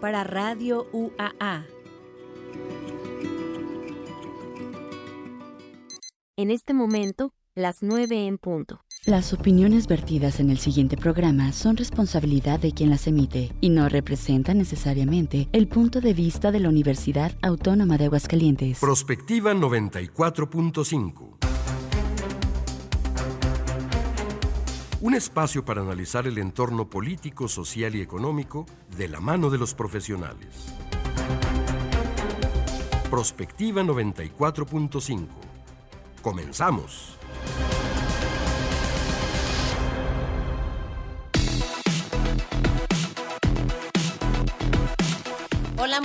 para Radio UAA. En este momento, las 9 en punto. Las opiniones vertidas en el siguiente programa son responsabilidad de quien las emite y no representan necesariamente el punto de vista de la Universidad Autónoma de Aguascalientes. Prospectiva 94.5. Un espacio para analizar el entorno político, social y económico de la mano de los profesionales. Prospectiva 94.5. Comenzamos.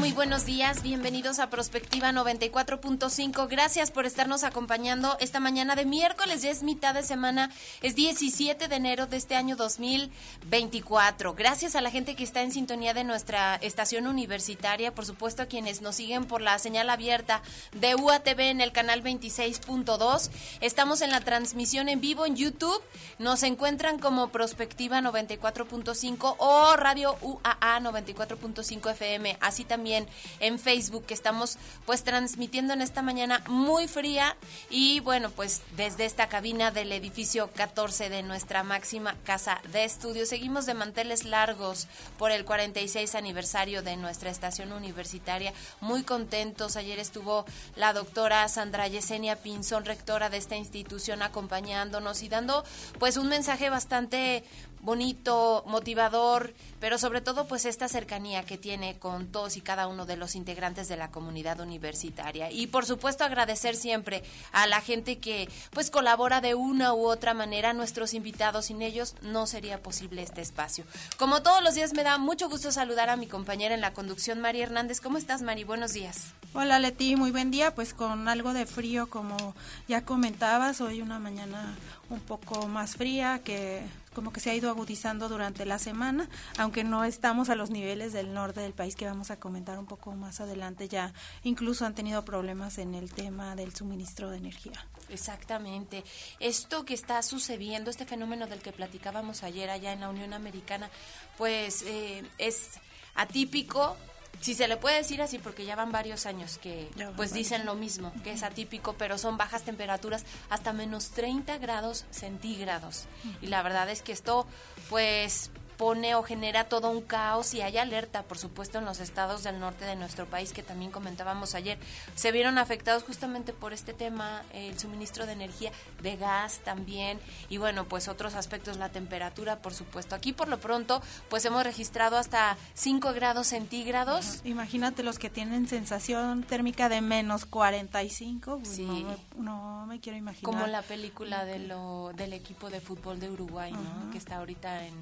Muy buenos días. Bienvenidos a Prospectiva 94.5. Gracias por estarnos acompañando esta mañana de miércoles. Ya es mitad de semana. Es 17 de enero de este año 2024. Gracias a la gente que está en sintonía de nuestra estación universitaria. Por supuesto, a quienes nos siguen por la señal abierta de UATV en el canal 26.2. Estamos en la transmisión en vivo en YouTube. Nos encuentran como Prospectiva 94.5 o Radio UAA 94.5 FM. Así también en Facebook que estamos pues transmitiendo en esta mañana muy fría. Y bueno pues desde esta cabina del edificio 14 de nuestra máxima casa de estudio seguimos de manteles largos por el 46 aniversario de nuestra estación universitaria. Muy contentos. Ayer estuvo la doctora Sandra Yesenia Pinzón rectora de esta institución acompañándonos y dando pues un mensaje bastante bonito, motivador, pero sobre todo pues esta cercanía que tiene con todos y cada uno de los integrantes de la comunidad universitaria. Y por supuesto agradecer siempre a la gente que pues colabora de una u otra manera, a nuestros invitados, sin ellos no sería posible este espacio. Como todos los días me da mucho gusto saludar a mi compañera en la conducción, María Hernández. ¿Cómo estás, Mari? Buenos días. Hola, Leti, muy buen día, pues con algo de frío como ya comentabas, hoy una mañana un poco más fría que como que se ha ido agudizando durante la semana, aunque no estamos a los niveles del norte del país que vamos a comentar un poco más adelante, ya incluso han tenido problemas en el tema del suministro de energía. Exactamente. Esto que está sucediendo, este fenómeno del que platicábamos ayer allá en la Unión Americana, pues eh, es atípico, si se le puede decir así, porque ya van varios años que pues dicen lo mismo, que es atípico, pero son bajas temperaturas hasta menos 30 grados centígrados. Y la verdad es que esto pues pone o genera todo un caos y hay alerta, por supuesto, en los estados del norte de nuestro país que también comentábamos ayer. Se vieron afectados justamente por este tema, el suministro de energía, de gas también y bueno, pues otros aspectos, la temperatura, por supuesto. Aquí por lo pronto, pues hemos registrado hasta 5 grados centígrados. Imagínate los que tienen sensación térmica de menos 45, pues Sí. no, me, no me quiero imaginar. Como la película de lo, del equipo de fútbol de Uruguay, ¿no? Que está ahorita en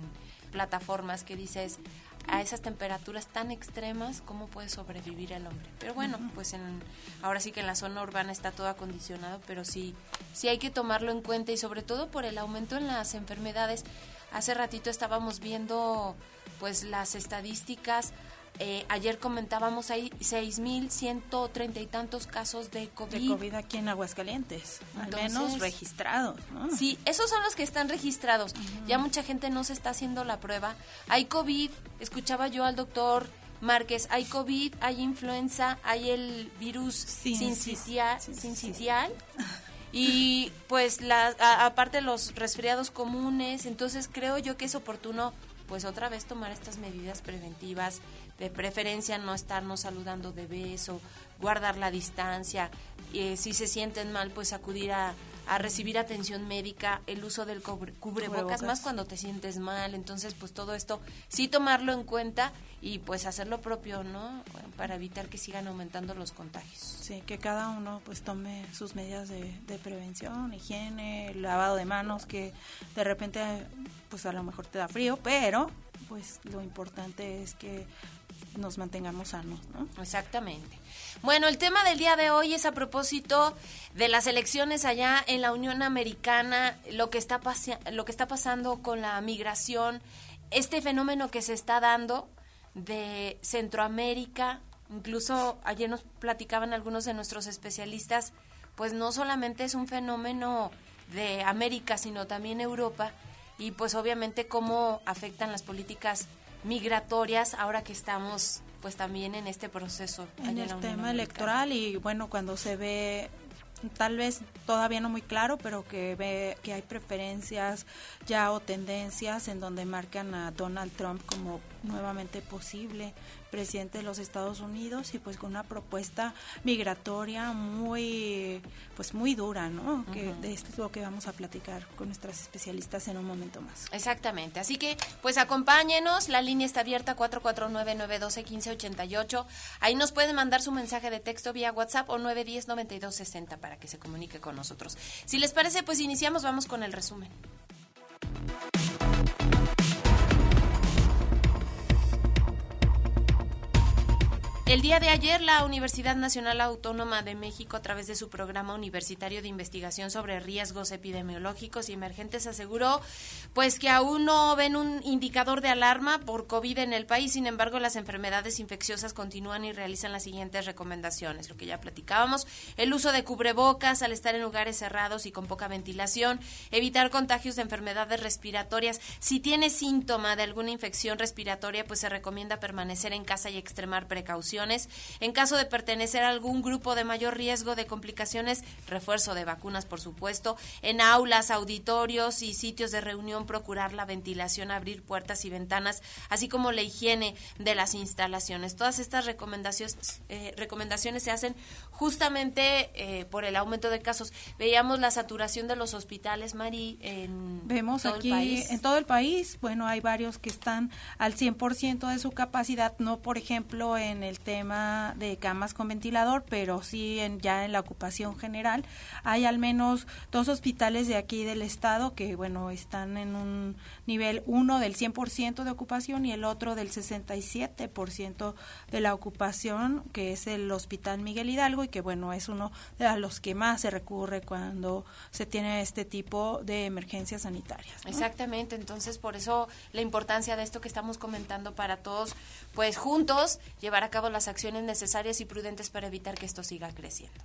plataformas que dices a esas temperaturas tan extremas cómo puede sobrevivir el hombre. Pero bueno, pues en ahora sí que en la zona urbana está todo acondicionado, pero sí sí hay que tomarlo en cuenta y sobre todo por el aumento en las enfermedades. Hace ratito estábamos viendo pues las estadísticas eh, ayer comentábamos hay 6.130 y tantos casos de COVID. de COVID aquí en Aguascalientes, al menos registrados, ¿no? Sí, esos son los que están registrados. Ya mucha gente no se está haciendo la prueba. Hay COVID, escuchaba yo al doctor Márquez, hay COVID, hay influenza, hay el virus sincitial. Y pues la, a- aparte los resfriados comunes, entonces creo yo que es oportuno pues otra vez tomar estas medidas preventivas, de preferencia no estarnos saludando de beso, guardar la distancia, eh, si se sienten mal pues acudir a, a recibir atención médica, el uso del cubre- cubrebocas, Cubrebocas. más cuando te sientes mal, entonces pues todo esto sí tomarlo en cuenta y pues hacer lo propio, ¿no? Para evitar que sigan aumentando los contagios. Sí, que cada uno pues tome sus medidas de, de prevención, higiene, lavado de manos, que de repente pues a lo mejor te da frío, pero pues lo importante es que nos mantengamos sanos, ¿no? Exactamente. Bueno, el tema del día de hoy es a propósito de las elecciones allá en la Unión Americana, lo que está lo que está pasando con la migración, este fenómeno que se está dando de Centroamérica, incluso ayer nos platicaban algunos de nuestros especialistas, pues no solamente es un fenómeno de América, sino también Europa y pues obviamente cómo afectan las políticas migratorias ahora que estamos pues también en este proceso. En el tema electoral y bueno, cuando se ve tal vez todavía no muy claro, pero que ve que hay preferencias ya o tendencias en donde marcan a Donald Trump como nuevamente posible presidente de los Estados Unidos y pues con una propuesta migratoria muy pues muy dura, ¿no? Que de esto es lo que vamos a platicar con nuestras especialistas en un momento más. Exactamente. Así que pues acompáñenos, la línea está abierta 449-912-1588. Ahí nos pueden mandar su mensaje de texto vía WhatsApp o 910-9260 para que se comunique con nosotros. Si les parece, pues iniciamos, vamos con el resumen. El día de ayer, la Universidad Nacional Autónoma de México, a través de su programa universitario de investigación sobre riesgos epidemiológicos y emergentes, aseguró pues que aún no ven un indicador de alarma por COVID en el país. Sin embargo, las enfermedades infecciosas continúan y realizan las siguientes recomendaciones, lo que ya platicábamos, el uso de cubrebocas al estar en lugares cerrados y con poca ventilación, evitar contagios de enfermedades respiratorias. Si tiene síntoma de alguna infección respiratoria, pues se recomienda permanecer en casa y extremar en caso de pertenecer a algún grupo de mayor riesgo de complicaciones, refuerzo de vacunas, por supuesto. En aulas, auditorios y sitios de reunión, procurar la ventilación, abrir puertas y ventanas, así como la higiene de las instalaciones. Todas estas recomendaciones, eh, recomendaciones se hacen justamente eh, por el aumento de casos. Veíamos la saturación de los hospitales, Mari, en Vemos todo aquí el país. en todo el país. Bueno, hay varios que están al 100% de su capacidad, no por ejemplo en el tema de camas con ventilador, pero sí en, ya en la ocupación general. Hay al menos dos hospitales de aquí del estado que, bueno, están en un nivel uno del 100% de ocupación y el otro del 67% de la ocupación, que es el Hospital Miguel Hidalgo y que, bueno, es uno de los que más se recurre cuando se tiene este tipo de emergencias sanitarias. Exactamente, entonces por eso la importancia de esto que estamos comentando para todos, pues juntos llevar a cabo las acciones necesarias y prudentes para evitar que esto siga creciendo.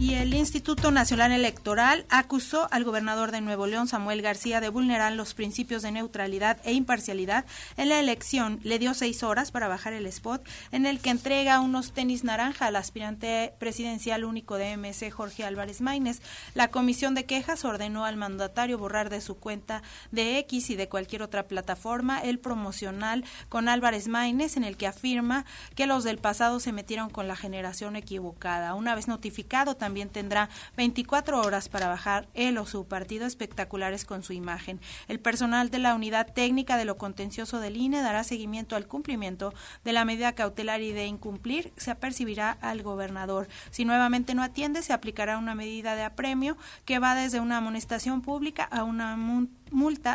Y el Instituto Nacional Electoral acusó al gobernador de Nuevo León, Samuel García, de vulnerar los principios de neutralidad e imparcialidad en la elección. Le dio seis horas para bajar el spot en el que entrega unos tenis naranja al aspirante presidencial único de MC, Jorge Álvarez Maínez. La comisión de quejas ordenó al mandatario borrar de su cuenta de X y de cualquier otra plataforma el promocional con Álvarez Maínez en el que afirma que los del pasado se metieron con la generación equivocada. Una vez notificado, también tendrá 24 horas para bajar él o su partido espectaculares con su imagen. El personal de la unidad técnica de lo contencioso del INE dará seguimiento al cumplimiento de la medida cautelar y de incumplir se apercibirá al gobernador. Si nuevamente no atiende, se aplicará una medida de apremio que va desde una amonestación pública a una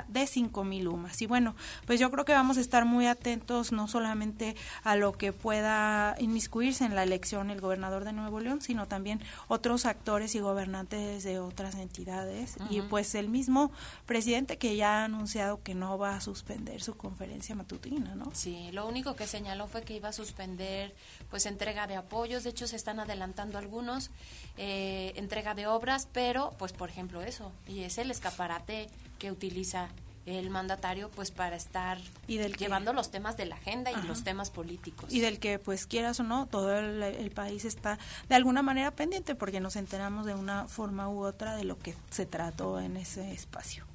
de cinco mil UMAS. Y bueno, pues yo creo que vamos a estar muy atentos no solamente a lo que pueda inmiscuirse en la elección el gobernador de Nuevo León, sino también otros actores y gobernantes de otras entidades y pues el mismo presidente que ya ha anunciado que no va a suspender su conferencia matutina, ¿no? Sí, lo único que señaló fue que iba a suspender pues entrega de apoyos, de hecho se están adelantando algunos, eh, entrega de obras, pero pues por ejemplo eso, y es el escaparate que utiliza el mandatario pues para estar Y del que- llevando los temas de la agenda y los temas políticos. y del que pues quieras o no todo el, el país está de alguna manera pendiente porque nos enteramos de una forma u otra de lo que se trató en ese espacio.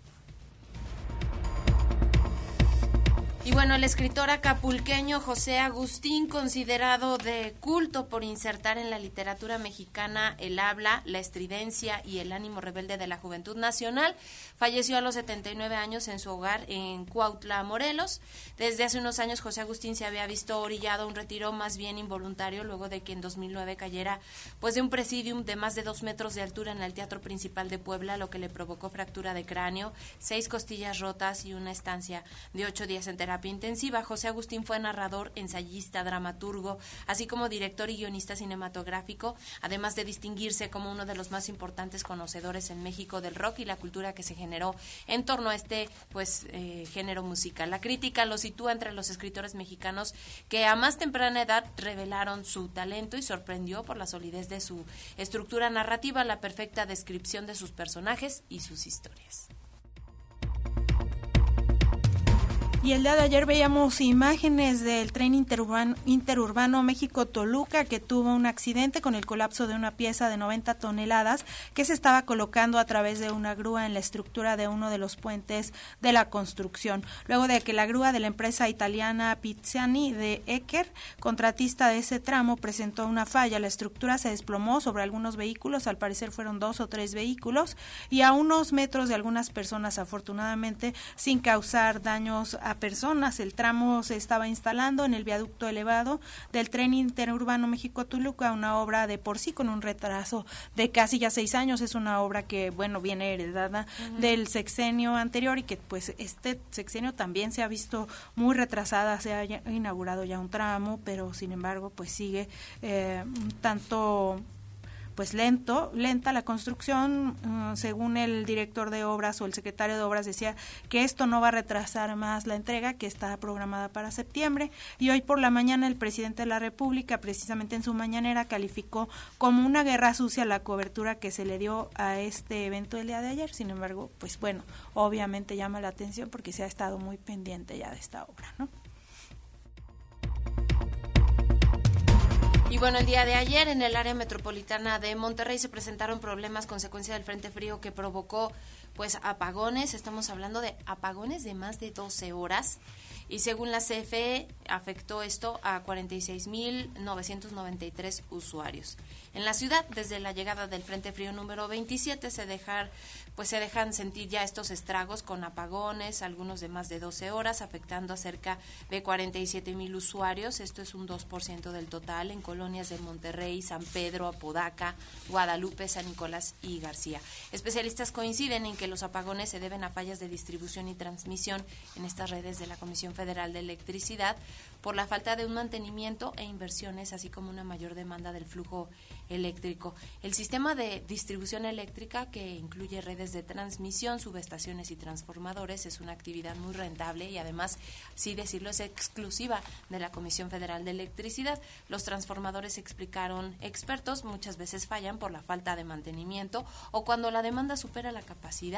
Y bueno, el escritor acapulqueño José Agustín, considerado de culto por insertar en la literatura mexicana el habla, la estridencia y el ánimo rebelde de la juventud nacional, falleció a los 79 años en su hogar en Cuautla, Morelos. Desde hace unos años José Agustín se había visto orillado a un retiro más bien involuntario luego de que en 2009 cayera pues de un presidium de más de dos metros de altura en el Teatro Principal de Puebla, lo que le provocó fractura de cráneo, seis costillas rotas y una estancia de ocho días en terapia intensiva. José Agustín fue narrador, ensayista, dramaturgo, así como director y guionista cinematográfico, además de distinguirse como uno de los más importantes conocedores en México del rock y la cultura que se generó en torno a este pues eh, género musical. La crítica lo sitúa entre los escritores mexicanos que a más temprana edad revelaron su talento y sorprendió por la solidez de su estructura narrativa, la perfecta descripción de sus personajes y sus historias. Y el día de ayer veíamos imágenes del tren interurbano, interurbano México-Toluca que tuvo un accidente con el colapso de una pieza de 90 toneladas que se estaba colocando a través de una grúa en la estructura de uno de los puentes de la construcción. Luego de que la grúa de la empresa italiana Pizziani de Ecker, contratista de ese tramo, presentó una falla, la estructura se desplomó sobre algunos vehículos, al parecer fueron dos o tres vehículos, y a unos metros de algunas personas, afortunadamente, sin causar daños a personas. El tramo se estaba instalando en el viaducto elevado del tren interurbano México-Toluca, una obra de por sí con un retraso de casi ya seis años. Es una obra que, bueno, viene heredada del sexenio anterior y que, pues, este sexenio también se ha visto muy retrasada. Se ha inaugurado ya un tramo, pero sin embargo, pues sigue eh, un tanto pues lento, lenta la construcción, uh, según el director de obras o el secretario de obras decía que esto no va a retrasar más la entrega que está programada para septiembre y hoy por la mañana el presidente de la República precisamente en su mañanera calificó como una guerra sucia la cobertura que se le dio a este evento el día de ayer, sin embargo, pues bueno, obviamente llama la atención porque se ha estado muy pendiente ya de esta obra, ¿no? Bueno, el día de ayer en el área metropolitana de Monterrey se presentaron problemas consecuencia del frente frío que provocó pues apagones. Estamos hablando de apagones de más de 12 horas y según la CFE afectó esto a 46.993 usuarios. En la ciudad, desde la llegada del Frente Frío número 27, se dejar, pues se dejan sentir ya estos estragos con apagones, algunos de más de 12 horas, afectando a cerca de 47.000 usuarios. Esto es un 2% del total en colonias de Monterrey, San Pedro, Apodaca, Guadalupe, San Nicolás y García. Especialistas coinciden en que los apagones se deben a fallas de distribución y transmisión en estas redes de la Comisión Federal de Electricidad por la falta de un mantenimiento e inversiones, así como una mayor demanda del flujo eléctrico. El sistema de distribución eléctrica, que incluye redes de transmisión, subestaciones y transformadores, es una actividad muy rentable y además, sí decirlo, es exclusiva de la Comisión Federal de Electricidad. Los transformadores, explicaron expertos, muchas veces fallan por la falta de mantenimiento o cuando la demanda supera la capacidad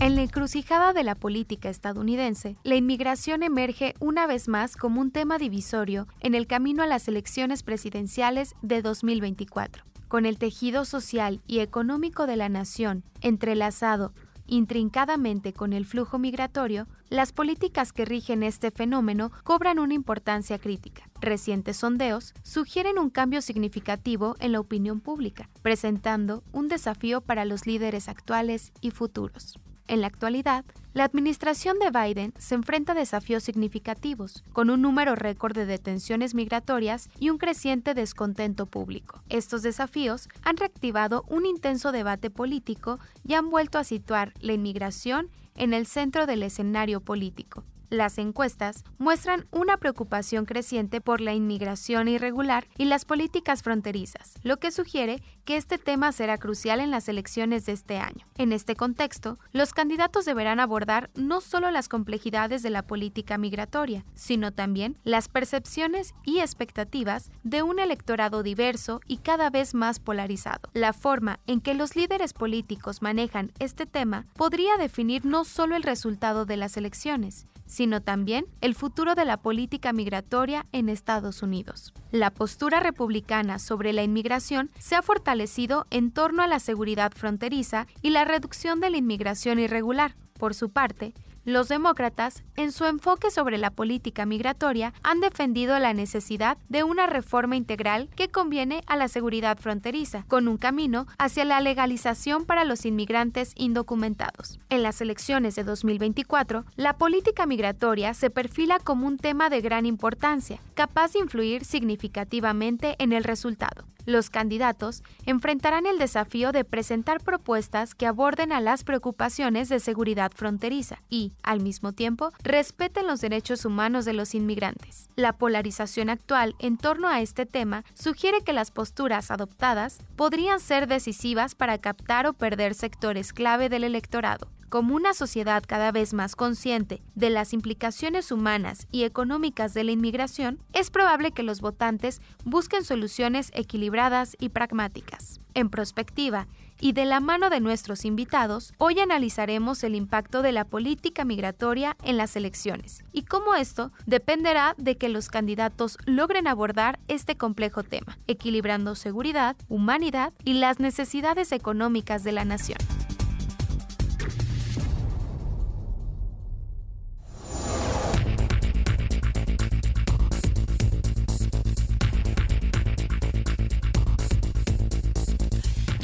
En la encrucijada de la política estadounidense, la inmigración emerge una vez más como un tema divisorio en el camino a las elecciones presidenciales de 2024. Con el tejido social y económico de la nación entrelazado intrincadamente con el flujo migratorio, las políticas que rigen este fenómeno cobran una importancia crítica. Recientes sondeos sugieren un cambio significativo en la opinión pública, presentando un desafío para los líderes actuales y futuros. En la actualidad, la administración de Biden se enfrenta a desafíos significativos, con un número récord de detenciones migratorias y un creciente descontento público. Estos desafíos han reactivado un intenso debate político y han vuelto a situar la inmigración en el centro del escenario político. Las encuestas muestran una preocupación creciente por la inmigración irregular y las políticas fronterizas, lo que sugiere que este tema será crucial en las elecciones de este año. En este contexto, los candidatos deberán abordar no solo las complejidades de la política migratoria, sino también las percepciones y expectativas de un electorado diverso y cada vez más polarizado. La forma en que los líderes políticos manejan este tema podría definir no solo el resultado de las elecciones, sino también el futuro de la política migratoria en Estados Unidos. La postura republicana sobre la inmigración se ha fortalecido en torno a la seguridad fronteriza y la reducción de la inmigración irregular. Por su parte, los demócratas, en su enfoque sobre la política migratoria, han defendido la necesidad de una reforma integral que conviene a la seguridad fronteriza, con un camino hacia la legalización para los inmigrantes indocumentados. En las elecciones de 2024, la política migratoria se perfila como un tema de gran importancia, capaz de influir significativamente en el resultado. Los candidatos enfrentarán el desafío de presentar propuestas que aborden a las preocupaciones de seguridad fronteriza y, al mismo tiempo, respeten los derechos humanos de los inmigrantes. La polarización actual en torno a este tema sugiere que las posturas adoptadas podrían ser decisivas para captar o perder sectores clave del electorado. Como una sociedad cada vez más consciente de las implicaciones humanas y económicas de la inmigración, es probable que los votantes busquen soluciones equilibradas y pragmáticas. En perspectiva, y de la mano de nuestros invitados, hoy analizaremos el impacto de la política migratoria en las elecciones y cómo esto dependerá de que los candidatos logren abordar este complejo tema, equilibrando seguridad, humanidad y las necesidades económicas de la nación.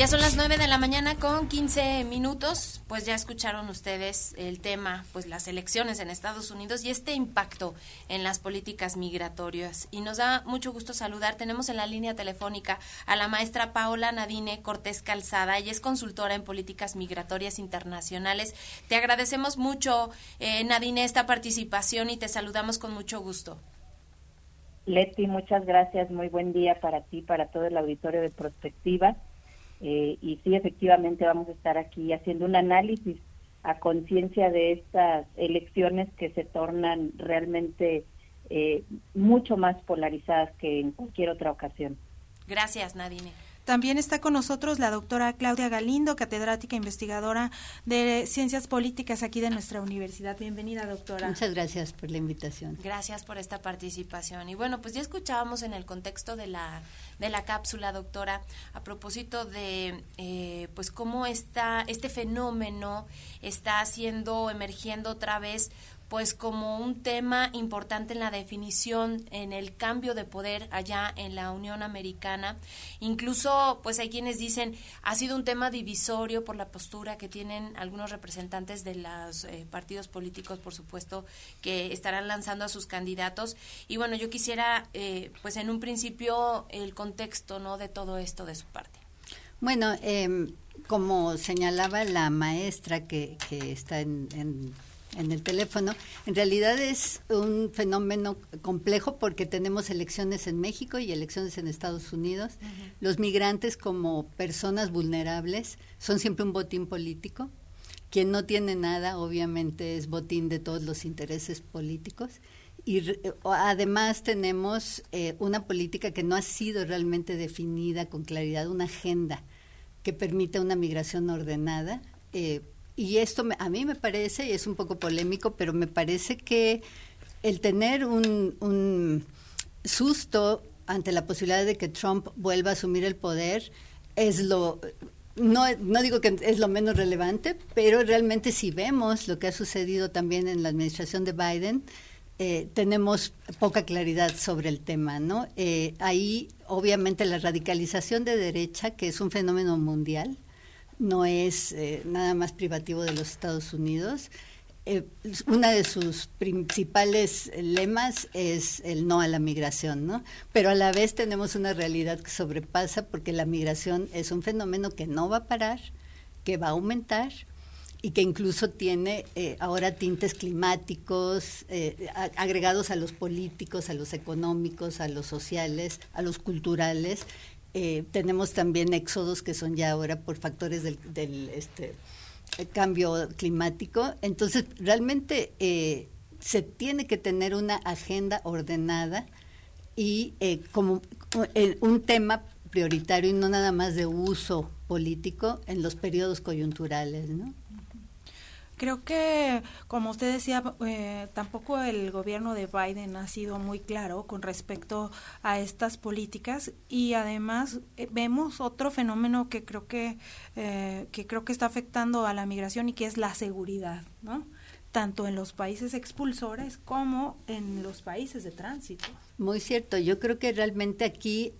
Ya son las 9 de la mañana con 15 minutos, pues ya escucharon ustedes el tema, pues las elecciones en Estados Unidos y este impacto en las políticas migratorias. Y nos da mucho gusto saludar, tenemos en la línea telefónica a la maestra Paola Nadine Cortés Calzada, ella es consultora en políticas migratorias internacionales. Te agradecemos mucho, eh, Nadine, esta participación y te saludamos con mucho gusto. Leti, muchas gracias, muy buen día para ti, para todo el auditorio de Prospectiva eh, y sí, efectivamente vamos a estar aquí haciendo un análisis a conciencia de estas elecciones que se tornan realmente eh, mucho más polarizadas que en cualquier otra ocasión. Gracias, Nadine. También está con nosotros la doctora Claudia Galindo, catedrática e investigadora de Ciencias Políticas aquí de nuestra universidad. Bienvenida, doctora. Muchas gracias por la invitación. Gracias por esta participación. Y bueno, pues ya escuchábamos en el contexto de la, de la cápsula, doctora, a propósito de eh, pues cómo está este fenómeno está haciendo, emergiendo otra vez pues como un tema importante en la definición, en el cambio de poder allá en la Unión Americana. Incluso, pues hay quienes dicen, ha sido un tema divisorio por la postura que tienen algunos representantes de los eh, partidos políticos, por supuesto, que estarán lanzando a sus candidatos. Y bueno, yo quisiera, eh, pues en un principio, el contexto, ¿no?, de todo esto de su parte. Bueno, em, como señalaba la maestra que, que está en en el teléfono, en realidad es un fenómeno complejo porque tenemos elecciones en México y elecciones en Estados Unidos. Los migrantes como personas vulnerables son siempre un botín político. Quien no tiene nada, obviamente, es botín de todos los intereses políticos. Y además tenemos eh, una política que no ha sido realmente definida con claridad, una agenda que permite una migración ordenada. Eh, y esto a mí me parece, y es un poco polémico, pero me parece que el tener un, un susto ante la posibilidad de que Trump vuelva a asumir el poder es lo no, no digo que es lo menos relevante, pero realmente si vemos lo que ha sucedido también en la administración de Biden, eh, tenemos poca claridad sobre el tema, ¿no? Eh, ahí, obviamente, la radicalización de derecha, que es un fenómeno mundial, no es eh, nada más privativo de los Estados Unidos. Eh, una de sus principales lemas es el no a la migración, ¿no? Pero a la vez tenemos una realidad que sobrepasa porque la migración es un fenómeno que no va a parar, que va a aumentar y que incluso tiene eh, ahora tintes climáticos agregados a los políticos, a los económicos, a los sociales, a los culturales eh, tenemos también éxodos que son ya ahora por factores del, este, cambio climático. Entonces, realmente eh, se tiene que tener una agenda ordenada y eh, como un tema prioritario y no nada más de uso político en los periodos coyunturales, ¿no? Creo que, como usted decía, eh, tampoco el gobierno de Biden ha sido muy claro con respecto a estas políticas y además eh, vemos otro fenómeno que creo que eh, que creo que está afectando a la migración y que es la seguridad, ¿no? tanto en los países expulsores como en los países de tránsito. Muy cierto, yo creo que realmente aquí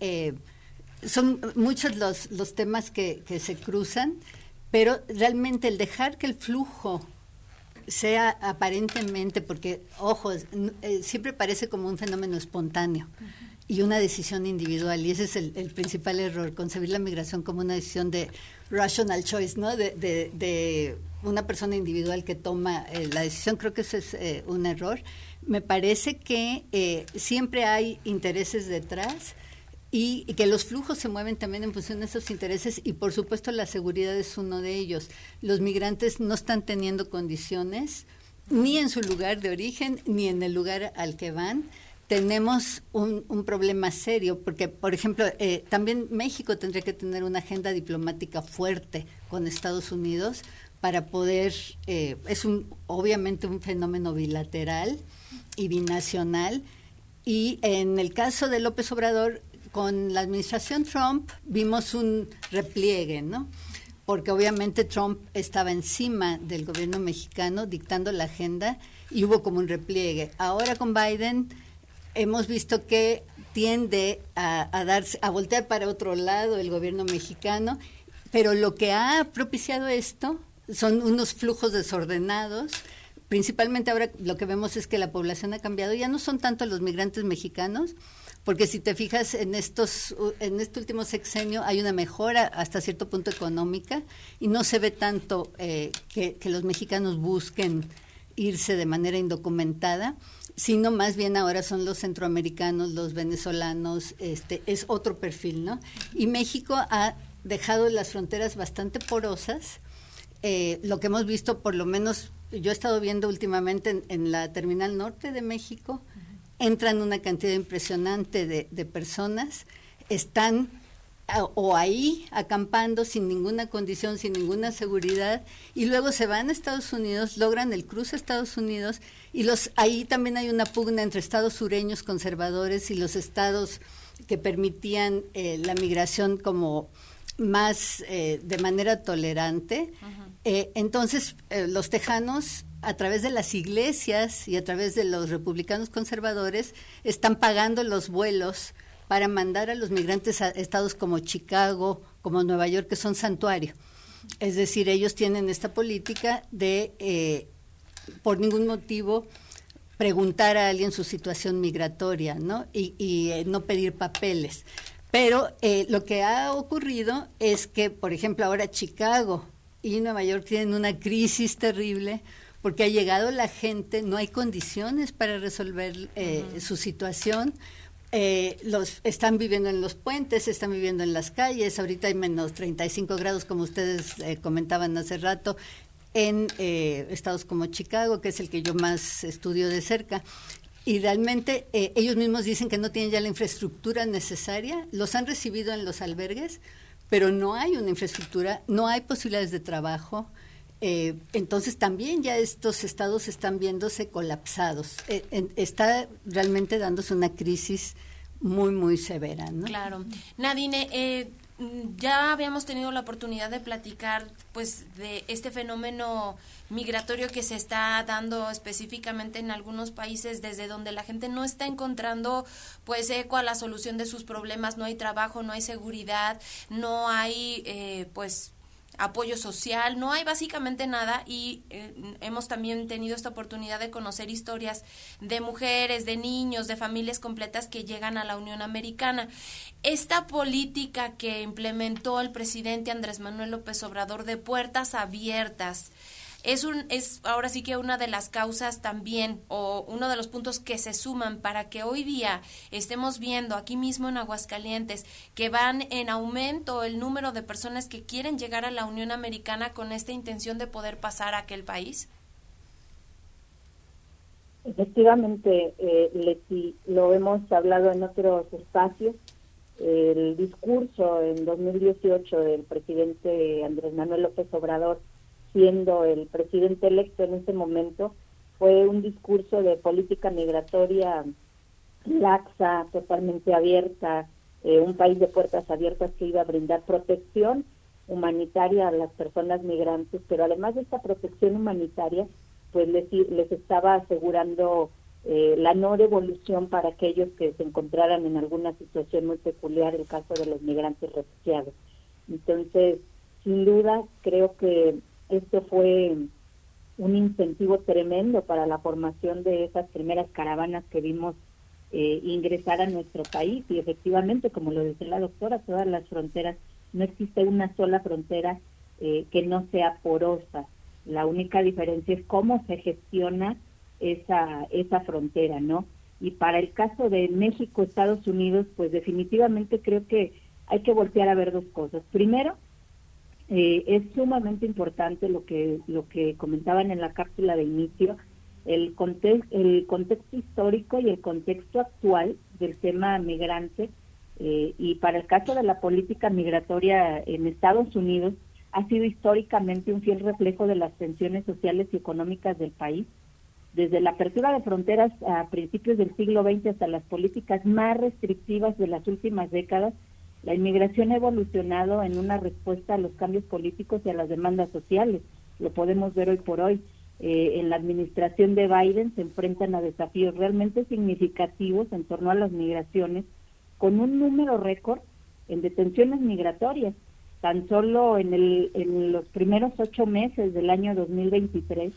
son muchos los, los temas que, que se cruzan pero realmente el dejar que el flujo sea aparentemente, porque, ojo, eh, siempre parece como un fenómeno espontáneo. y una decisión individual. Y ese es el, principal error, concebir la migración como una decisión de rational choice, ¿no? De, de, una persona individual que toma eh, la decisión. Creo que ese es eh, un error. Me parece que eh, siempre hay intereses detrás y, que los flujos se mueven también en función de esos intereses y por supuesto la seguridad es uno de ellos. Los migrantes no están teniendo condiciones ni en su lugar de origen ni en el lugar al que van tenemos un, problema serio, porque, por ejemplo, eh, también México tendría que tener una agenda diplomática fuerte con Estados Unidos para poder, eh, es un, obviamente un fenómeno bilateral y binacional, y en el caso de López Obrador, con la administración Trump vimos un repliegue, ¿no? Porque obviamente Trump estaba encima del gobierno mexicano dictando la agenda y hubo como un repliegue. Ahora con Biden hemos visto que tiende a, darse, a voltear para otro lado el gobierno mexicano, pero lo que ha propiciado esto son unos flujos desordenados. Principalmente ahora lo que vemos es que la población ha cambiado, ya no son tanto los migrantes mexicanos, porque si te fijas en estos en este último sexenio hay una mejora hasta cierto punto económica y no se ve tanto eh, que, los mexicanos busquen irse de manera indocumentada sino más bien ahora son los centroamericanos, los venezolanos, este es otro perfil, ¿no? Y México ha dejado las fronteras bastante porosas. Eh, lo que hemos visto, por lo menos, yo he estado viendo últimamente en, la terminal norte de México, entran una cantidad impresionante de, de personas, están o ahí acampando sin ninguna condición, sin ninguna seguridad, y luego se van a Estados Unidos, logran el cruce a Estados Unidos, y los ahí también hay una pugna entre estados sureños conservadores y los estados que permitían eh, la migración como más eh, de manera tolerante. Eh, entonces, los tejanos a través de las iglesias y a través de los republicanos conservadores están pagando los vuelos para mandar a los migrantes a estados como Chicago, como Nueva York, que son santuario. Es decir, ellos tienen esta política de, eh, por ningún motivo, preguntar a alguien su situación migratoria, ¿no? Y, eh, no pedir papeles. Pero eh, lo que ha ocurrido es que, por ejemplo, ahora Chicago y Nueva York tienen una crisis terrible porque ha llegado la gente, no hay condiciones para resolver su situación eh, los están viviendo en los puentes, están viviendo en las calles, ahorita hay menos 35 grados como ustedes eh, comentaban hace rato en eh, estados como Chicago, que es el que yo más estudio de cerca. Y realmente ellos mismos dicen que no tienen ya la infraestructura necesaria, los han recibido en los albergues, pero no hay una infraestructura, no hay posibilidades de trabajo. Entonces también ya estos estados están viéndose colapsados. está realmente dándose una crisis muy, muy severa. ¿no? Claro. Nadine, eh, ya habíamos tenido la oportunidad de platicar pues de este fenómeno migratorio que se está dando específicamente en algunos países desde donde la gente no está encontrando pues eco a la solución de sus problemas no hay trabajo no hay seguridad no hay eh, pues apoyo social, no hay básicamente nada y eh, hemos también tenido esta oportunidad de conocer historias de mujeres, de niños, de familias completas que llegan a la Unión Americana. Esta política que implementó el presidente Andrés Manuel López Obrador de puertas abiertas, es un es ahora sí que una de las causas también o uno de los puntos que se suman para que hoy día estemos viendo aquí mismo en Aguascalientes que van en aumento el número de personas que quieren llegar a la Unión Americana con esta intención de poder pasar a aquel país. Efectivamente, eh, Leti, lo hemos hablado en otros espacios. El discurso en 2018 del presidente Andrés Manuel López Obrador siendo el presidente electo en ese momento, fue un discurso de política migratoria laxa, totalmente abierta, eh, un país de puertas abiertas que iba a brindar protección humanitaria a las personas migrantes, pero además de esta protección humanitaria, pues les, les estaba asegurando eh, la no devolución para aquellos que se encontraran en alguna situación muy peculiar, el caso de los migrantes refugiados. Entonces, sin duda, creo que esto fue un incentivo tremendo para la formación de esas primeras caravanas que vimos eh, ingresar a nuestro país y efectivamente, como lo dice la doctora, todas las fronteras, no existe una sola frontera eh, que no sea porosa. La única diferencia es cómo se gestiona esa, esa frontera, ¿no? Y para el caso de México, Estados Unidos, pues definitivamente creo que hay que voltear a ver dos cosas. Primero, eh, es sumamente importante lo que lo que comentaban en la cápsula de inicio, el, el contexto histórico y el contexto actual del tema migrante. Eh, y para el caso de la política migratoria en Estados Unidos, ha sido históricamente un fiel reflejo de las tensiones sociales y económicas del país. Desde la apertura de fronteras a principios del siglo XX hasta las políticas más restrictivas de las últimas décadas, la inmigración ha evolucionado en una respuesta a los cambios políticos y a las demandas sociales. Lo podemos ver hoy por hoy. Eh, en la administración de Biden se enfrentan a desafíos realmente significativos en torno a las migraciones, con un número récord en detenciones migratorias. Tan solo en, el, en los primeros ocho meses del año 2023,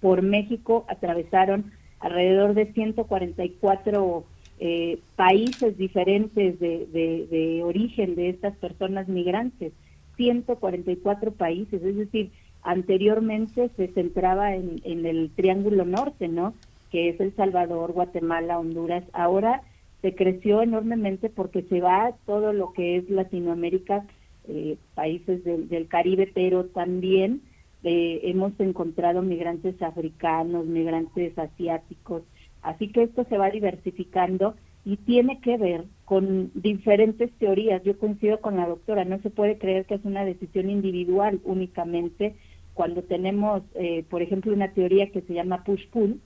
por México atravesaron alrededor de 144 eh, países diferentes de, de, origen de estas personas migrantes, 144 países, es decir, anteriormente se centraba en, el Triángulo Norte, ¿no? Que es El Salvador, Guatemala, Honduras. Ahora se creció enormemente porque se va todo lo que es Latinoamérica, eh, países del, del, Caribe, pero también eh, hemos encontrado migrantes africanos, migrantes asiáticos, Así que esto se va diversificando y tiene que ver con diferentes teorías. Yo coincido con la doctora, no se puede creer que es una decisión individual únicamente cuando tenemos, eh, por ejemplo, una teoría que se llama push-pull,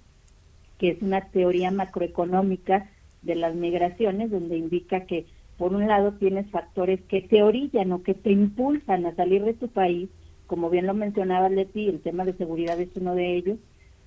que es una teoría macroeconómica de las migraciones, donde indica que por un lado tienes factores que te orillan o que te impulsan a salir de tu país, como bien lo mencionaba Leti, el tema de seguridad es uno de ellos,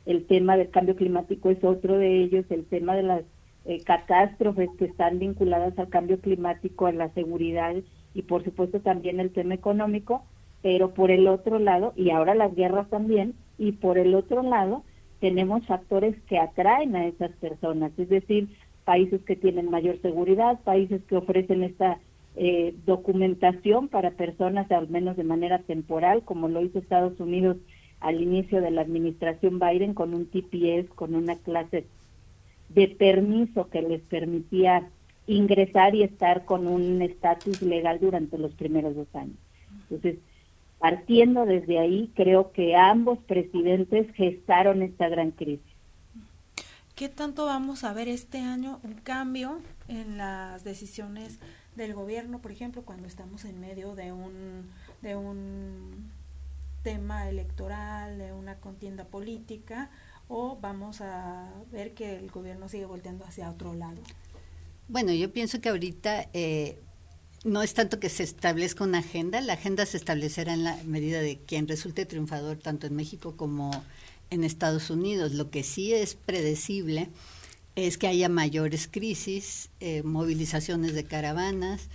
el tema del cambio climático es otro de ellos, el tema de las eh, catástrofes que están vinculadas al cambio climático, a la seguridad y por supuesto también el tema económico, pero por el otro lado, y ahora las guerras también, y por el otro lado tenemos factores que atraen a esas personas, es decir, países que tienen mayor seguridad, países que ofrecen esta eh, documentación para personas, al menos de manera temporal, como lo hizo Estados Unidos al inicio de la administración Biden con un TPS, con una clase de permiso que les permitía ingresar y estar con un estatus legal durante los primeros dos años. Entonces, partiendo desde ahí, creo que ambos presidentes gestaron esta gran crisis. ¿Qué tanto vamos a ver este año un cambio en las decisiones del gobierno, por ejemplo, cuando estamos en medio de un de un tema electoral, de una contienda política, o vamos a ver que el gobierno sigue volteando hacia otro lado? Bueno, yo pienso que ahorita eh, no es tanto que se establezca una agenda, la agenda se establecerá en la medida de quien resulte triunfador tanto en México como en Estados Unidos. Lo que sí es predecible es que haya mayores crisis, eh, movilizaciones de caravanas,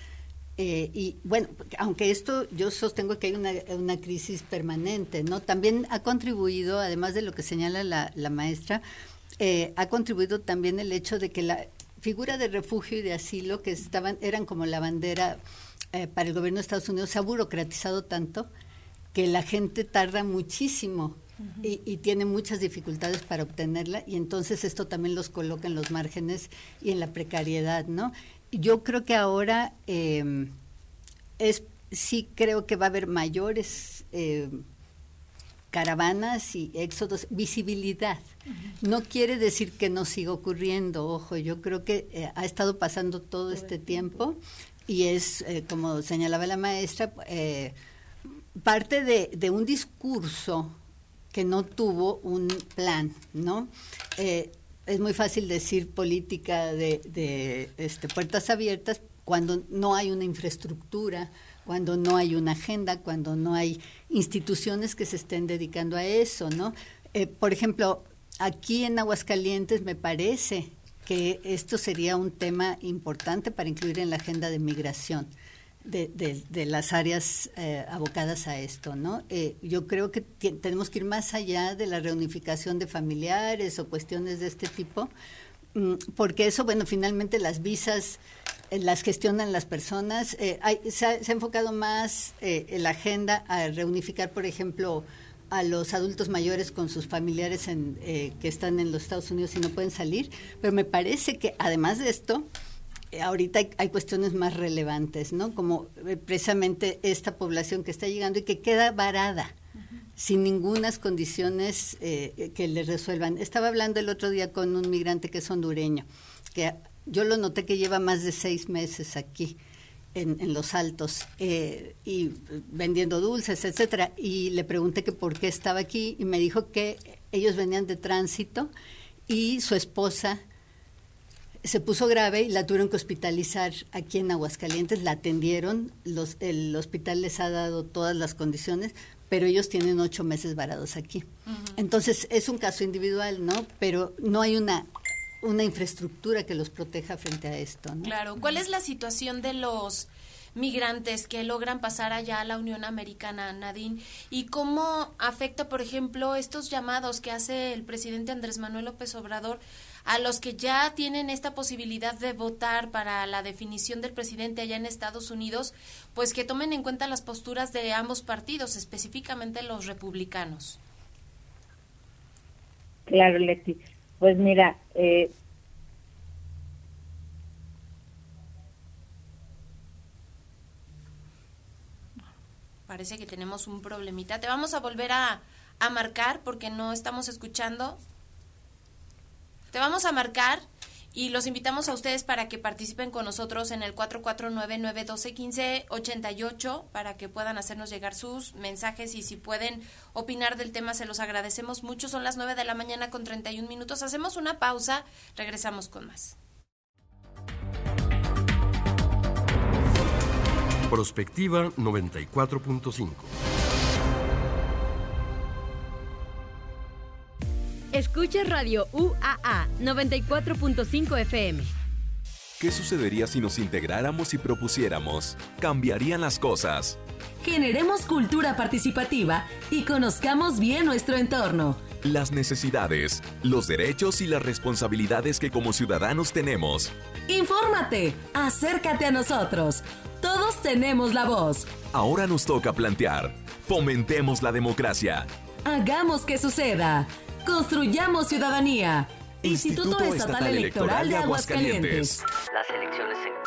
eh, y bueno, aunque esto yo sostengo que hay una, una, crisis permanente, ¿no? También ha contribuido, además de lo que señala la, la maestra, eh, ha contribuido también el hecho de que la figura de refugio y de asilo, que estaban eran como la bandera eh, para el gobierno de Estados Unidos, se ha burocratizado tanto que la gente tarda muchísimo y, y, tiene muchas dificultades para obtenerla y entonces esto también los coloca en los márgenes y en la precariedad, ¿no? Yo creo que ahora eh, es sí creo que va a haber mayores eh, caravanas y éxodos, visibilidad. No quiere decir que no siga ocurriendo, ojo, yo creo que eh, ha estado pasando todo este tiempo y es, como señalaba la maestra, parte de, de, un discurso que no tuvo un plan, ¿no? Es muy fácil decir política de, este, puertas abiertas cuando no hay una infraestructura, cuando no hay una agenda, cuando no hay instituciones que se estén dedicando a eso, ¿no? Eh, por ejemplo, aquí en Aguascalientes me parece que esto sería un tema importante para incluir en la agenda de migración de, de, las áreas eh, abocadas a esto, ¿no? Eh, yo creo que tenemos que ir más allá de la reunificación de familiares o cuestiones de este tipo mm, porque eso, bueno, finalmente las visas eh, las gestionan las personas. Eh, se, ha, enfocado más eh, en la agenda a reunificar, por ejemplo, a los adultos mayores con sus familiares en, que están en los Estados Unidos y no pueden salir. Pero me parece que además de esto, ahorita hay, cuestiones más relevantes, ¿no? Como precisamente esta población que está llegando y que queda varada sin ninguna condiciones que le resuelvan. Estaba hablando el otro día con un migrante que es hondureño, que yo lo noté que lleva más de seis meses aquí. En, los altos eh, y vendiendo dulces, etcétera. Y le pregunté que por qué estaba aquí y me dijo que ellos venían de tránsito y su esposa se puso grave y la tuvieron que hospitalizar aquí en Aguascalientes, la atendieron, los, el hospital les ha dado todas las condiciones, pero ellos tienen ocho meses varados aquí. Entonces es un caso individual, ¿no? Pero no hay una una infraestructura que los proteja frente a esto. Claro. ¿Cuál es la situación de los migrantes que logran pasar allá a la Unión Americana, Nadine? ¿Y cómo afecta, por ejemplo, estos llamados que hace el presidente Andrés Manuel López Obrador a los que ya tienen esta posibilidad de votar para la definición del presidente allá en Estados Unidos, pues que tomen en cuenta las posturas de ambos partidos, específicamente los republicanos? Claro, Leti. Pues mira, eh, parece que tenemos un problemita. Te vamos a volver a, a marcar porque no estamos escuchando. Te vamos a marcar y los invitamos a ustedes para que participen con nosotros en el 449-912-1588 para que puedan hacernos llegar sus mensajes y si pueden opinar del tema se los agradecemos mucho. Son las 9 de la mañana con 31 minutos. Hacemos una pausa, regresamos con más. Prospectiva 94.5 Escucha Radio UAA 94.5 FM. ¿Qué sucedería si nos integráramos y propusiéramos? Cambiarían las cosas. Generemos cultura participativa y conozcamos bien nuestro entorno. Las necesidades, los derechos y las responsabilidades que como ciudadanos tenemos. Infórmate, acércate a nosotros. Todos tenemos la voz. Ahora nos toca plantear. Fomentemos la democracia. Hagamos que suceda. Construyamos ciudadanía. Instituto, Estatal, Electoral, de Aguascalientes. Las elecciones en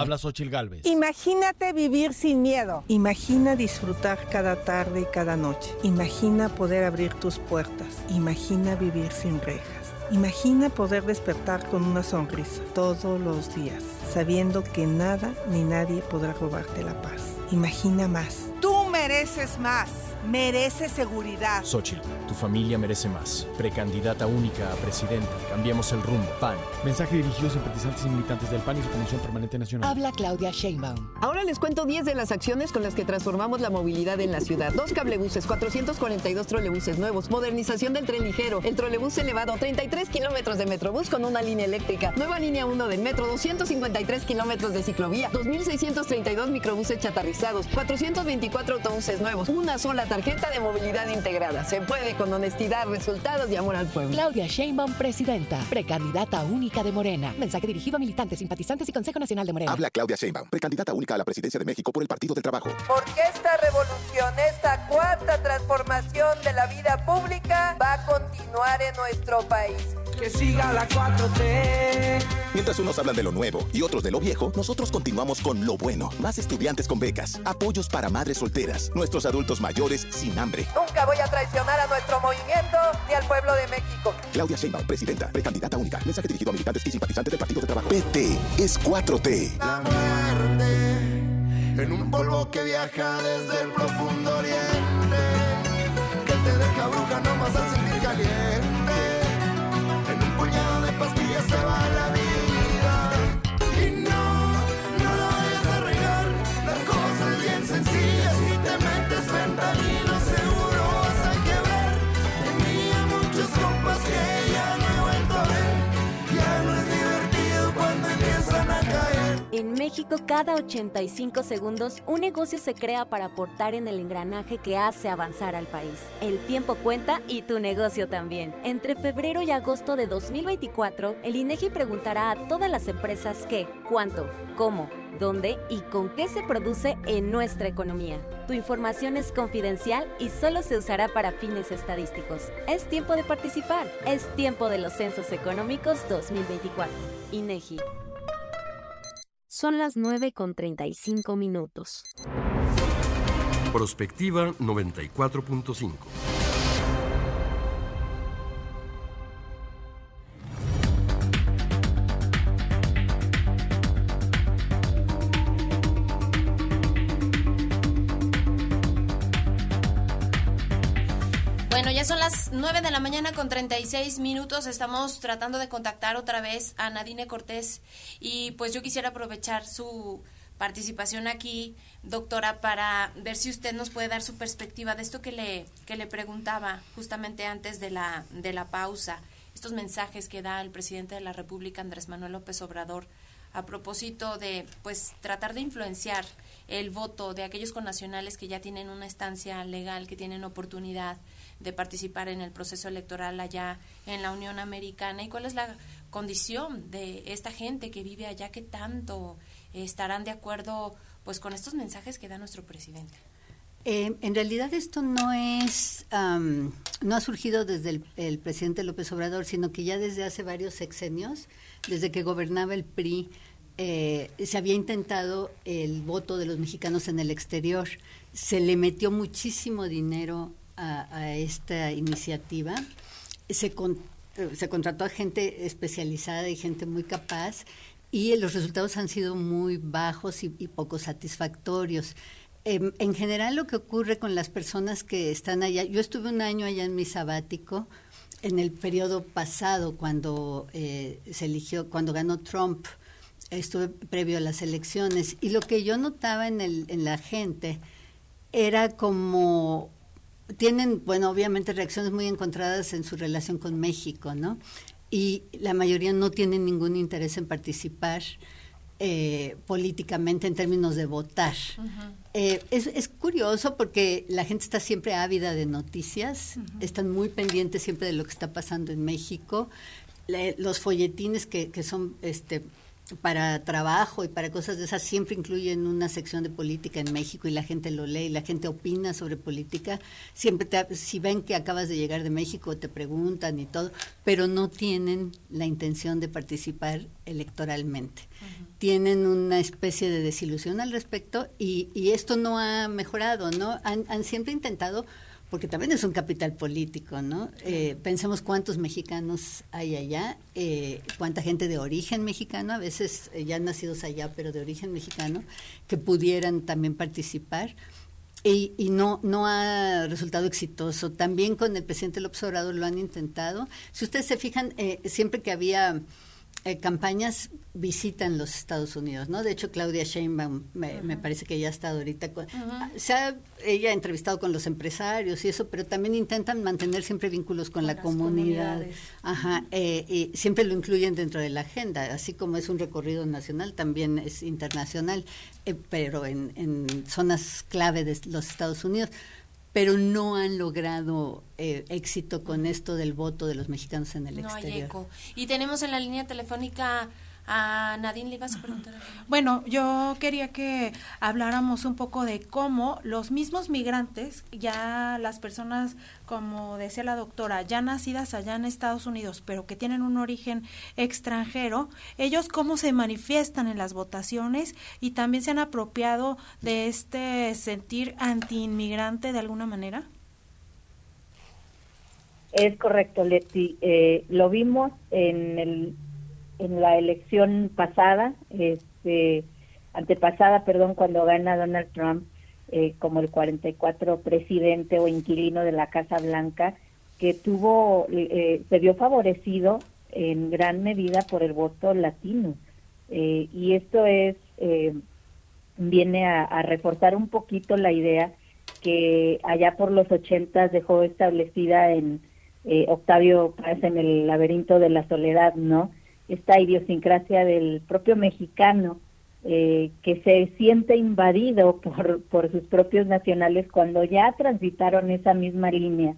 Habla Xochil Galvez. Imagínate vivir sin miedo. Imagina disfrutar cada tarde y cada noche. Imagina poder abrir tus puertas. Imagina vivir sin rejas. Imagina poder despertar con una sonrisa todos los días, sabiendo que nada ni nadie podrá robarte la paz. Imagina más. Tú mereces más. Merece seguridad. Xochitl, tu familia merece más. Precandidata única a presidente. Cambiemos el rumbo. PAN. Mensaje dirigido a simpatizantes y militantes del PAN y su Comisión Permanente Nacional. Habla Claudia Sheinbaum. Ahora les cuento 10 de las acciones con las que transformamos la movilidad en la ciudad. Dos cablebuses, 442 trolebuses nuevos, modernización del tren ligero, el trolebús elevado, 33 kilómetros de metrobús con una línea eléctrica, nueva línea 1 del metro, 253 kilómetros de ciclovía, 2.632 microbuses chatarrizados, 424 autobuses nuevos, una sola tarjeta de movilidad integrada. Se puede con honestidad, resultados y amor al pueblo. Claudia Sheinbaum, presidenta, precandidata única de Morena. Mensaje dirigido a militantes, simpatizantes y Consejo Nacional de Morena. Habla Claudia Sheinbaum, precandidata única a la presidencia de México por el Partido del Trabajo. Porque esta revolución, esta cuarta transformación de la vida pública va a continuar en nuestro país. Que siga la 4T. Mientras unos hablan de lo nuevo y otros de lo viejo, nosotros continuamos con lo bueno. Más estudiantes con becas, apoyos para madres solteras, nuestros adultos mayores sin hambre. Nunca voy a traicionar a nuestro movimiento ni al pueblo de México. Claudia Sheinbaum, presidenta, precandidata única. Mensaje dirigido a militantes y simpatizantes del Partido de Trabajo. PT es 4T. La muerte en un polvo que viaja desde el profundo oriente. Que te deja bruja nomás al sentir caliente. Puñado de pastillas se va la vida. En México, cada 85 segundos, un negocio se crea para aportar en el engranaje que hace avanzar al país. El tiempo cuenta y tu negocio también. Entre febrero y agosto de 2024, el INEGI preguntará a todas las empresas qué, cuánto, cómo, dónde y con qué se produce en nuestra economía. Tu información es confidencial y solo se usará para fines estadísticos. Es tiempo de participar. Es tiempo de los Censos Económicos 2024. INEGI. Son las 9 con 35 minutos. Prospectiva 94.5. 9 de la mañana con 36 minutos. Estamos tratando de contactar otra vez a Nadine Cortés y pues yo quisiera aprovechar su participación aquí, doctora, para ver si usted nos puede dar su perspectiva de esto que le, que le preguntaba justamente antes de la, de la pausa, estos mensajes que da el presidente de la República, Andrés Manuel López Obrador, a propósito de pues tratar de influenciar el voto de aquellos connacionales que ya tienen una estancia legal, que tienen oportunidad de participar en el proceso electoral allá en la Unión Americana y cuál es la condición de esta gente que vive allá que tanto estarán de acuerdo pues con estos mensajes que da nuestro presidente. Eh, en realidad esto no es, am, no ha surgido desde el, el presidente López Obrador, sino que ya desde hace varios sexenios, desde que gobernaba el PRI, eh, se había intentado el voto de los mexicanos en el exterior. Se le metió muchísimo dinero a, a esta iniciativa. Se, con- eh, se contrató a gente especializada y gente muy capaz y los resultados han sido muy bajos y, y poco satisfactorios. Em, en general lo que ocurre con las personas que están allá, yo estuve un año allá en mi sabático, en el periodo pasado cuando eh, se eligió, cuando ganó Trump, estuve previo a las elecciones y lo que yo notaba en, el, en la gente era como tienen, bueno, obviamente reacciones muy encontradas en su relación con México, ¿no? Y la mayoría no tienen ningún interés en participar eh, políticamente en términos de votar. Eh, es, es curioso porque la gente está siempre ávida de noticias, están muy pendientes siempre de lo que está pasando en México. Le- los folletines que, que son este, para trabajo y para cosas de esas siempre incluyen una sección de política en México y la gente lo lee y la gente opina sobre política. Siempre te- si ven que acabas de llegar de México te preguntan y todo, pero no tienen la intención de participar electoralmente. Tienen una especie de desilusión al respecto y, y esto no ha mejorado, ¿no? Han, han siempre intentado porque también es un capital político, ¿no? Eh, pensemos cuántos mexicanos hay allá, eh, cuánta gente de origen mexicano, a veces eh, ya nacidos allá, pero de origen mexicano, que pudieran también participar. Y, y no, no ha resultado exitoso. También con el presidente López Obrador lo han intentado. Si ustedes se fijan, siempre que había eh, campañas visitan los Estados Unidos, ¿no? De hecho, Claudia Sheinbaum me, me parece que ya ha estado ahorita con... Se ha ella ha entrevistado con los empresarios y eso, pero también intentan mantener siempre vínculos con, la comunidad. Ajá, eh, y siempre lo incluyen dentro de la agenda, así como es un recorrido nacional, también es internacional, eh, pero en, en zonas clave de los Estados Unidos pero no han logrado eh, éxito con esto del voto de los mexicanos en el No hay exterior. eco. Y tenemos en la línea telefónica A Nadine le ibas a preguntar. Bueno, yo quería que habláramos un poco de cómo los mismos migrantes, ya las personas, como decía la doctora, ya nacidas allá en Estados Unidos, pero que tienen un origen extranjero, ellos cómo se manifiestan en las votaciones y también se han apropiado de este sentir anti-inmigrante de alguna manera. Es correcto, Leti. Eh, lo vimos en el en la elección pasada, este, antepasada, perdón, cuando gana Donald Trump eh, como el 44 presidente o inquilino de la Casa Blanca, que tuvo, eh, se vio favorecido en gran medida por el voto latino. Eh, y esto es, viene a, a, reforzar un poquito la idea que allá por los 80 dejó establecida en Octavio Paz en el laberinto de la soledad, ¿no? Esta idiosincrasia del propio mexicano eh, que se siente invadido por, por sus propios nacionales cuando ya transitaron esa misma línea.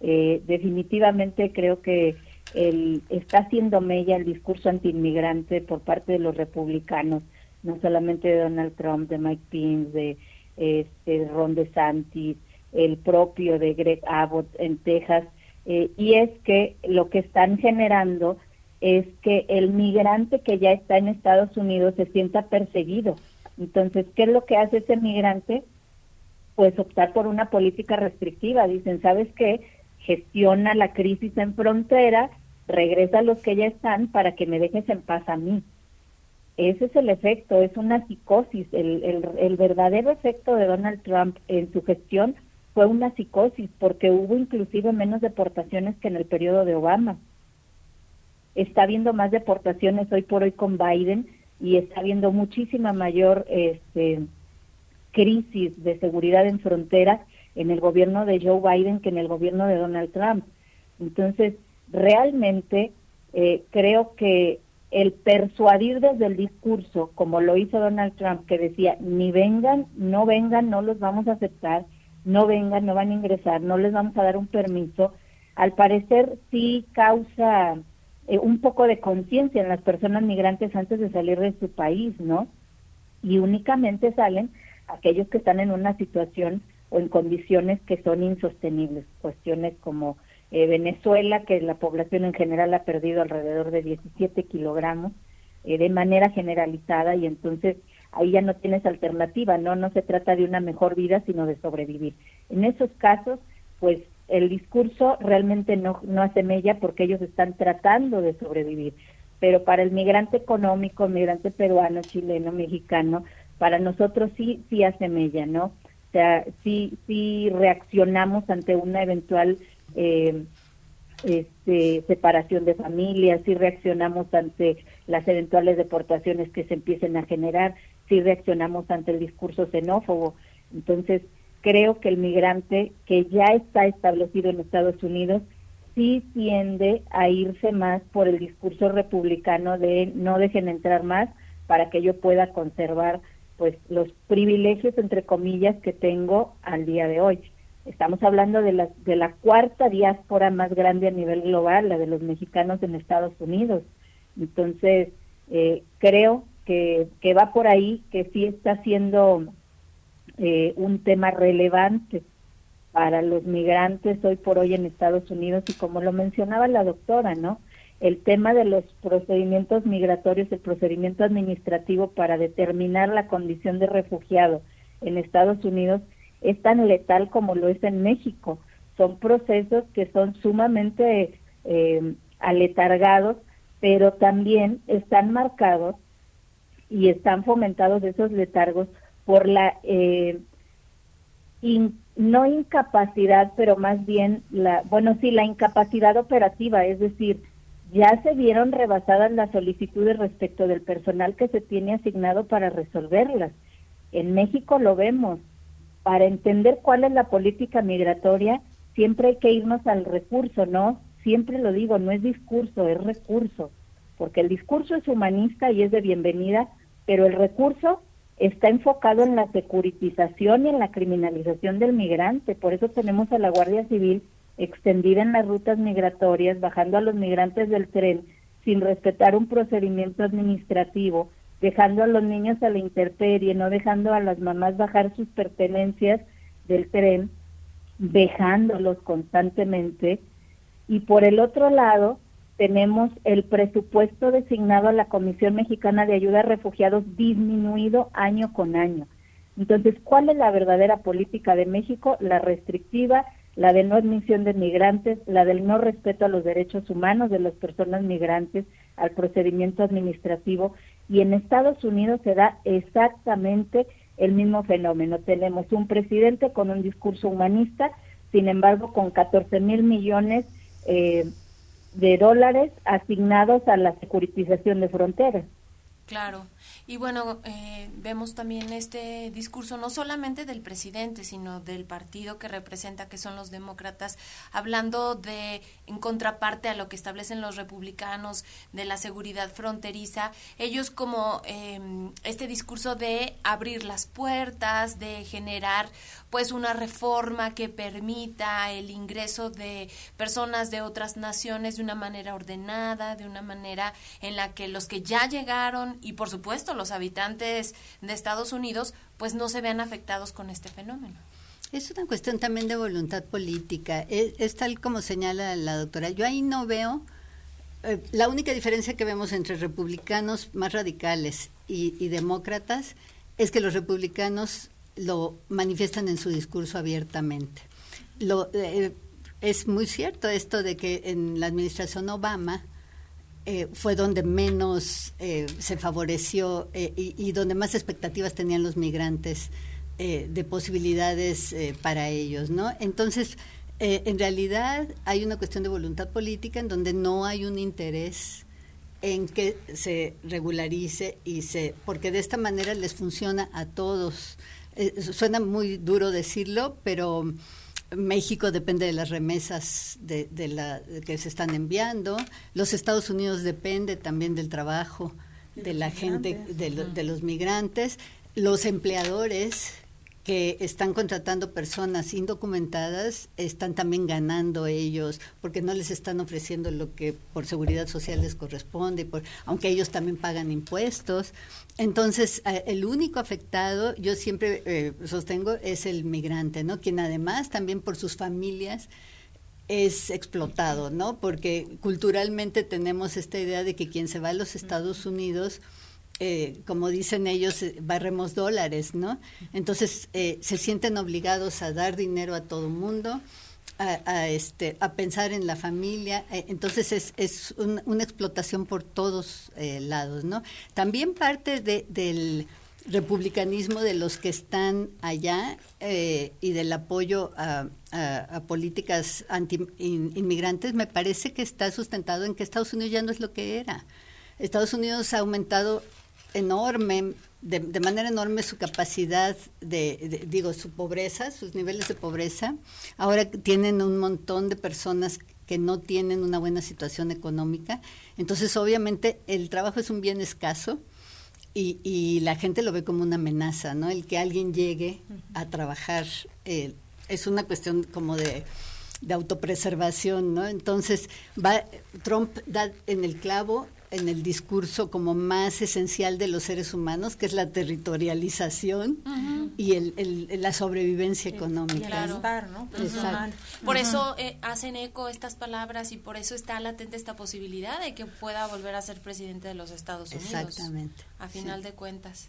Eh, definitivamente creo que el, está haciendo mella el discurso antiinmigrante por parte de los republicanos, no solamente de Donald Trump, de Mike Pence, de este, Ron DeSantis, el propio de Greg Abbott en Texas, eh, y es que lo que están generando es que el migrante que ya está en Estados Unidos se sienta perseguido. Entonces, ¿qué es lo que hace ese migrante? Pues optar por una política restrictiva. Dicen, ¿sabes qué? Gestiona la crisis en frontera, regresa a los que ya están para que me dejes en paz a mí. Ese es el efecto, es una psicosis. El, el, el verdadero efecto de Donald Trump en su gestión fue una psicosis, porque hubo inclusive menos deportaciones que en el periodo de Obama está habiendo más deportaciones hoy por hoy con Biden y está habiendo muchísima mayor este, crisis de seguridad en fronteras en el gobierno de Joe Biden que en el gobierno de Donald Trump. Entonces, realmente eh, creo que el persuadir desde el discurso, como lo hizo Donald Trump, que decía, ni vengan, no vengan, no los vamos a aceptar, no vengan, no van a ingresar, no les vamos a dar un permiso, al parecer sí causa eh, un poco de conciencia en las personas migrantes antes de salir de su país, ¿no? Y únicamente salen aquellos que están en una situación o en condiciones que son insostenibles, cuestiones como eh, Venezuela, que la población en general ha perdido alrededor de 17 kilogramos eh, de manera generalizada y entonces ahí ya no tienes alternativa, ¿no? No se trata de una mejor vida, sino de sobrevivir. En esos casos, pues el discurso realmente no, no hace mella porque ellos están tratando de sobrevivir. Pero para el migrante económico, migrante peruano, chileno, mexicano, para nosotros sí, sí hace mella, ¿no? O sea, sí, sí reaccionamos ante una eventual eh, este, separación de familias, sí reaccionamos ante las eventuales deportaciones que se empiecen a generar, sí reaccionamos ante el discurso xenófobo. Entonces, creo que el migrante que ya está establecido en Estados Unidos sí tiende a irse más por el discurso republicano de no dejen entrar más para que yo pueda conservar pues los privilegios entre comillas que tengo al día de hoy. Estamos hablando de la, de la cuarta diáspora más grande a nivel global, la de los mexicanos en Estados Unidos. Entonces, eh, creo que, que va por ahí, que sí está siendo eh, un tema relevante para los migrantes hoy por hoy en Estados Unidos y como lo mencionaba la doctora, ¿no? El tema de los procedimientos migratorios, el procedimiento administrativo para determinar la condición de refugiado en Estados Unidos es tan letal como lo es en México. Son procesos que son sumamente eh, aletargados, pero también están marcados y están fomentados esos letargos por la eh, no incapacidad, pero más bien la, bueno, sí, la incapacidad operativa, es decir, ya se vieron rebasadas las solicitudes respecto del personal que se tiene asignado para resolverlas. En México lo vemos. Para entender cuál es la política migratoria, siempre hay que irnos al recurso, ¿no? Siempre lo digo, no es discurso, es recurso, porque el discurso es humanista y es de bienvenida, pero el recurso está enfocado en la securitización y en la criminalización del migrante. Por eso tenemos a la Guardia Civil extendida en las rutas migratorias, bajando a los migrantes del tren sin respetar un procedimiento administrativo, dejando a los niños a la intemperie, no dejando a las mamás bajar sus pertenencias del tren, dejándolos constantemente. Y por el otro lado, tenemos el presupuesto designado a la Comisión Mexicana de Ayuda a Refugiados disminuido año con año. Entonces, ¿cuál es la verdadera política de México? La restrictiva, la de no admisión de migrantes, la del no respeto a los derechos humanos de las personas migrantes, al procedimiento administrativo. Y en Estados Unidos se da exactamente el mismo fenómeno. Tenemos un presidente con un discurso humanista, sin embargo, con 14 mil millones eh, de dólares asignados a la securitización de fronteras. Claro. Y bueno, eh, vemos también este discurso no solamente del presidente, sino del partido que representa, que son los demócratas, hablando de, en contraparte a lo que establecen los republicanos de la seguridad fronteriza, ellos como em, este discurso de abrir las puertas, de generar pues una reforma que permita el ingreso de personas de otras naciones de una manera ordenada, de una manera en la que los que ya llegaron y por supuesto los habitantes de Estados Unidos pues no se vean afectados con este fenómeno. Es una cuestión también de voluntad política. Es, tal como señala la doctora. Yo ahí no veo eh, la única diferencia que vemos entre republicanos más radicales y, demócratas es que los republicanos lo manifiestan en su discurso abiertamente. Lo, eh, es muy cierto esto de que en la administración Obama eh, fue donde menos eh, se favoreció eh, y, donde más expectativas tenían los migrantes de posibilidades para ellos, ¿no? Entonces, en realidad hay una cuestión de voluntad política en donde no hay un interés en que se regularice y se, porque de esta manera les funciona a todos. suena muy duro decirlo, pero México depende de las remesas de, la, que se están enviando. Los Estados Unidos depende también del trabajo de la gente, de, de, los migrantes. Los empleadores que están contratando personas indocumentadas están también ganando ellos porque no les están ofreciendo lo que por seguridad social les corresponde, por, aunque ellos también pagan impuestos. Entonces, el único afectado, yo siempre eh, sostengo, es el migrante, ¿no? Quien además también por sus familias es explotado, ¿no? Porque culturalmente tenemos esta idea de que quien se va a los Estados Unidos eh, como dicen ellos, eh, barremos dólares, ¿no? Entonces eh, se sienten obligados a dar dinero a todo mundo, a, este, a pensar en la familia. entonces es, es una explotación por todos lados, ¿no? También parte del republicanismo de los que están allá y del apoyo a, políticas anti inmigrantes me parece que está sustentado en que Estados Unidos ya no es lo que era. Estados Unidos ha aumentado enorme, de, manera enorme su capacidad de, digo, su pobreza, sus niveles de pobreza. Ahora tienen un montón de personas que no tienen una buena situación económica. Entonces, obviamente, el trabajo es un bien escaso y, y la gente lo ve como una amenaza, ¿no? El que alguien llegue a trabajar eh, es una cuestión como de de autopreservación, ¿no? Entonces, va, Trump da en el clavo en el discurso como más esencial de los seres humanos, que es la territorialización y el, la sobrevivencia económica. ¿no? Por eso eh, hacen eco estas palabras y por eso está latente esta posibilidad de que pueda volver a ser presidente de los Estados Unidos. Exactamente. A final de cuentas.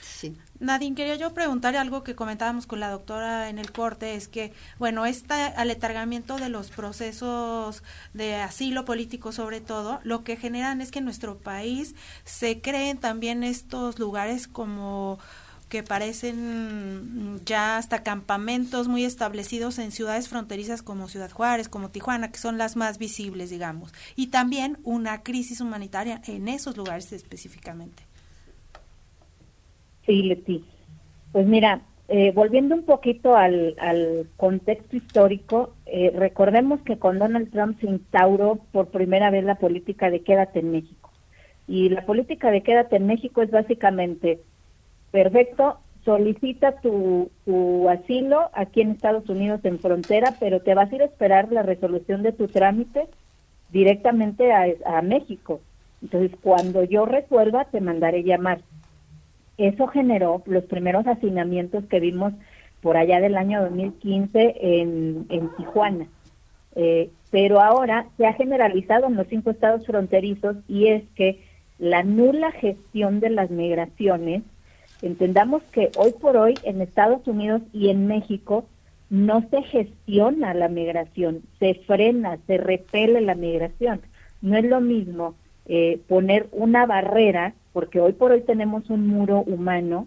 Sí. Nadine, quería yo preguntar algo que comentábamos con la doctora en el corte, es que, bueno, este aletargamiento de los procesos de asilo político sobre todo, lo que generan es que en nuestro país se creen también estos lugares como que parecen ya hasta campamentos muy establecidos en ciudades fronterizas como Ciudad Juárez, como Tijuana, que son las más visibles, digamos, y también una crisis humanitaria en esos lugares específicamente. Sí, Leti. Pues mira, eh, volviendo un poquito al, contexto histórico, eh, recordemos que con Donald Trump se instauró por primera vez la política de quédate en México. Y la política de quédate en México es básicamente, perfecto, solicita tu, tu asilo aquí en Estados Unidos en frontera, pero te vas a ir a esperar la resolución de tu trámite directamente a México. Entonces, cuando yo resuelva, te mandaré llamar. Eso generó los primeros hacinamientos que vimos por allá del año 2015 en, en Tijuana. Eh, pero ahora se ha generalizado en los cinco estados fronterizos y es que la nula gestión de las migraciones, entendamos que hoy por hoy en Estados Unidos y en México no se gestiona la migración, se frena, se repele la migración. No es lo mismo eh, poner una barrera, porque hoy por hoy tenemos un muro humano,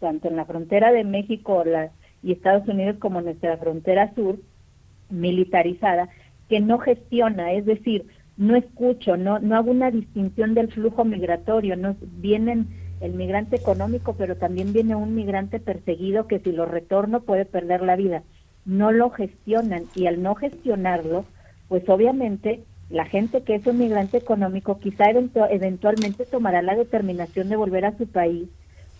tanto en la frontera de México y Estados Unidos como en nuestra frontera sur, militarizada, que no gestiona, es decir, no escucho, no, no hago una distinción del flujo migratorio, no vienen el migrante económico, pero también viene un migrante perseguido que si lo retorno puede perder la vida. No lo gestionan y al no gestionarlo, pues obviamente la gente que es un migrante económico quizá eventualmente tomará la determinación de volver a su país,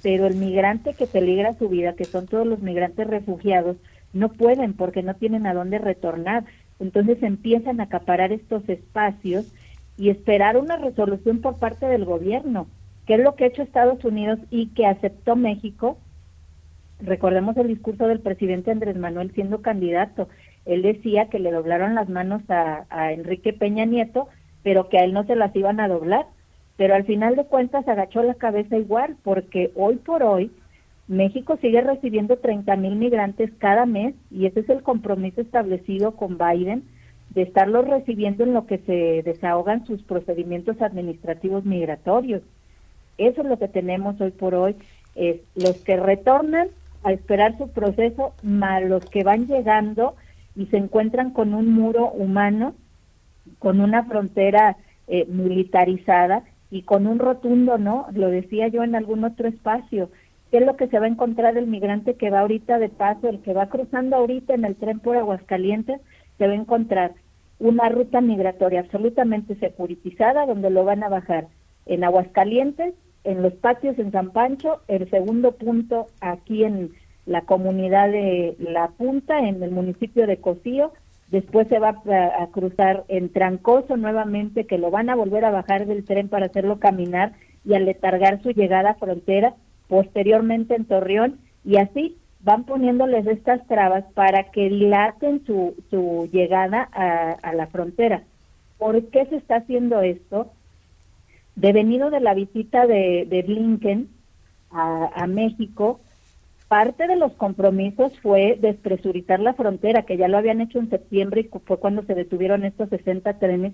pero el migrante que peligra su vida, que son todos los migrantes refugiados, no pueden porque no tienen a dónde retornar. Entonces empiezan a acaparar estos espacios y esperar una resolución por parte del gobierno que es lo que ha hecho Estados Unidos y que aceptó México. Recordemos el discurso del presidente Andrés Manuel siendo candidato. Él decía que le doblaron las manos a, Enrique Peña Nieto, pero que a él no se las iban a doblar. Pero al final de cuentas agachó la cabeza igual, porque hoy por hoy México sigue recibiendo 30 mil migrantes cada mes y ese es el compromiso establecido con Biden de estarlos recibiendo en lo que se desahogan sus procedimientos administrativos migratorios. Eso es lo que tenemos hoy por hoy, es los que retornan a esperar su proceso, más los que van llegando y se encuentran con un muro humano, con una frontera eh, militarizada y con un rotundo no, lo decía yo en algún otro espacio, ¿qué es lo que se va a encontrar el migrante que va ahorita de paso, el que va cruzando ahorita en el tren por Aguascalientes, se va a encontrar una ruta migratoria absolutamente securitizada donde lo van a bajar en Aguascalientes en los patios en San Pancho, el segundo punto aquí en la comunidad de La Punta, en el municipio de Cocío, después se va a, cruzar en Trancoso nuevamente, que lo van a volver a bajar del tren para hacerlo caminar y aletargar su llegada a frontera, posteriormente en Torreón, y así van poniéndoles estas trabas para que dilaten su, su llegada a, a la frontera. ¿Por qué se está haciendo esto? devenido de la visita de, de Blinken a, México, parte de los compromisos fue despresurizar la frontera, que ya lo habían hecho en septiembre y fue cuando se detuvieron estos 60 trenes.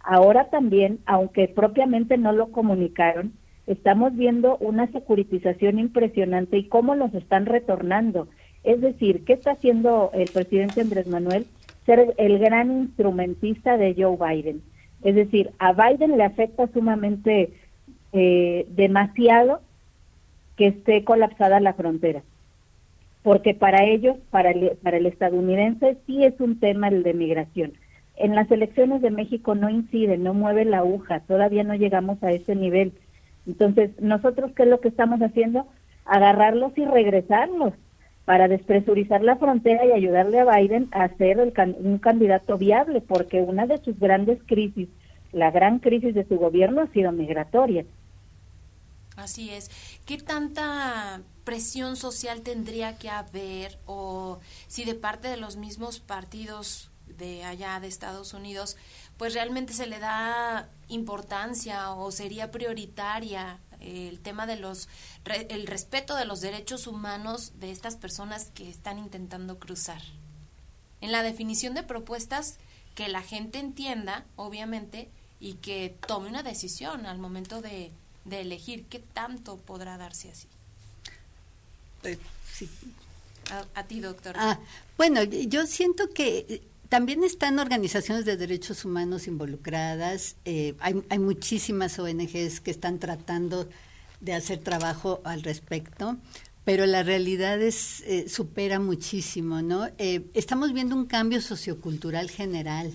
Ahora también, aunque propiamente no lo comunicaron, estamos viendo una securitización impresionante y cómo los están retornando. Es decir, ¿qué está haciendo el presidente Andrés Manuel? Ser el gran instrumentista de Joe Biden. Es decir, a Biden le afecta sumamente eh, demasiado que esté colapsada la frontera, porque para ellos, para el, para el estadounidense, sí es un tema el de migración. En las elecciones de México no incide, no mueve la aguja, todavía no llegamos a ese nivel. Entonces, nosotros, ¿qué es lo que estamos haciendo? Agarrarlos y regresarlos para despresurizar la frontera y ayudarle a Biden a ser un candidato viable, porque una de sus grandes crisis, la gran crisis de su gobierno ha sido migratoria. Así es. ¿Qué tanta presión social tendría que haber o si de parte de los mismos partidos de allá de Estados Unidos, pues realmente se le da importancia o sería prioritaria el tema de los el respeto de los derechos humanos de estas personas que están intentando cruzar. En la definición de propuestas que la gente entienda, obviamente, y que tome una decisión al momento de, elegir qué tanto podrá darse así. Eh, a, ti, doctora. Ah, bueno, yo siento que también están organizaciones de derechos humanos involucradas. Eh, hay, hay, muchísimas ONGs que están tratando de hacer trabajo al respecto, pero la realidad es eh, supera muchísimo, ¿no? Eh, estamos viendo un cambio sociocultural general.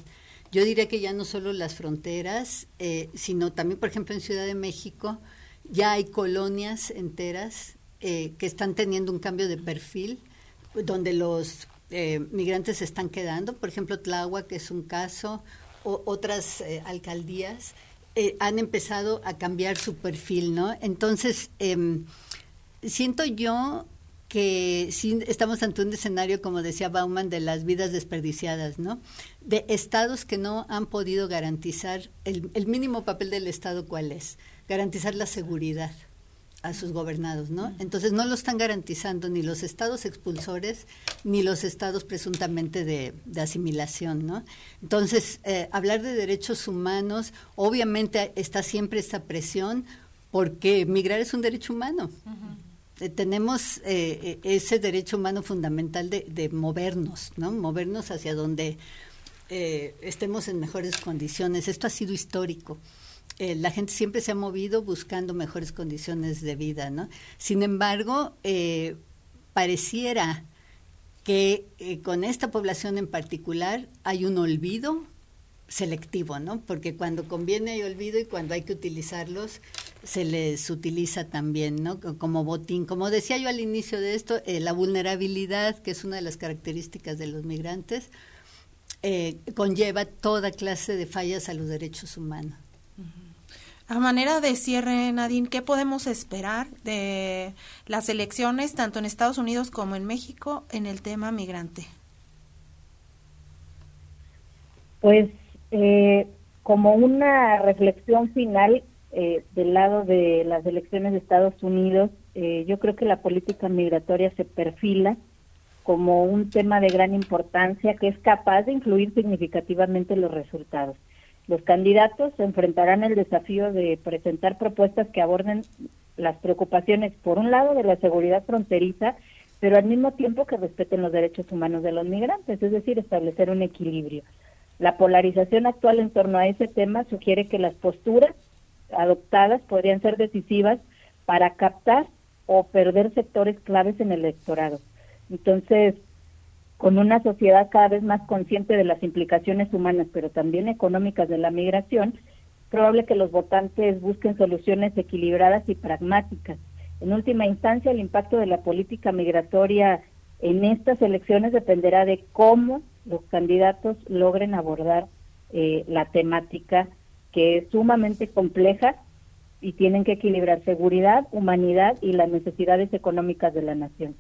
Yo diría que ya no solo las fronteras, sino también, por ejemplo, en Ciudad de México ya hay colonias enteras que están teniendo un cambio de perfil, donde los eh, migrantes se están quedando, por ejemplo, Tláhuac, que es un caso, otras eh, alcaldías eh, han empezado a cambiar su perfil, ¿no? Entonces, em, siento yo que sí estamos ante un escenario, como decía Bauman, de las vidas desperdiciadas, ¿no? De estados que no han podido garantizar, el, el mínimo papel del Estado, ¿cuál es? Garantizar la seguridad a sus gobernados, ¿no? Entonces no lo están garantizando ni los estados expulsores ni los estados presuntamente de, asimilación, ¿no? Entonces, eh, hablar de derechos humanos, obviamente está siempre esta presión porque migrar es un derecho humano. Eh, tenemos eh, ese derecho humano fundamental de, movernos, ¿no? Movernos hacia donde estemos en mejores condiciones. Esto ha sido histórico. La gente siempre se ha movido buscando mejores condiciones de vida, ¿no? Sin embargo, pareciera que con esta población en particular hay un olvido selectivo, ¿no? Porque cuando conviene hay olvido y cuando hay que utilizarlos se les utiliza también, ¿no? Como botín. Como decía yo al inicio de esto, eh, la vulnerabilidad, que es una de las características de los migrantes, eh, conlleva toda clase de fallas a los derechos humanos. A manera de cierre, Nadine, ¿qué podemos esperar de las elecciones, tanto en Estados Unidos como en México, en el tema migrante? Pues eh, como una reflexión final eh, del lado de las elecciones de Estados Unidos, eh, yo creo que la política migratoria se perfila como un tema de gran importancia que es capaz de influir significativamente en los resultados. Los candidatos enfrentarán el desafío de presentar propuestas que aborden las preocupaciones, por un lado, de la seguridad fronteriza, pero al mismo tiempo que respeten los derechos humanos de los migrantes, es decir, establecer un equilibrio. La polarización actual en torno a ese tema sugiere que las posturas adoptadas podrían ser decisivas para captar o perder sectores claves en el electorado. Entonces, con una sociedad cada vez más consciente de las implicaciones humanas, pero también económicas de la migración, probable que los votantes busquen soluciones equilibradas y pragmáticas. En última instancia, el impacto de la política migratoria en estas elecciones dependerá de cómo los candidatos logren abordar eh, la temática que es sumamente compleja y tienen que equilibrar seguridad, humanidad y las necesidades económicas de la nación.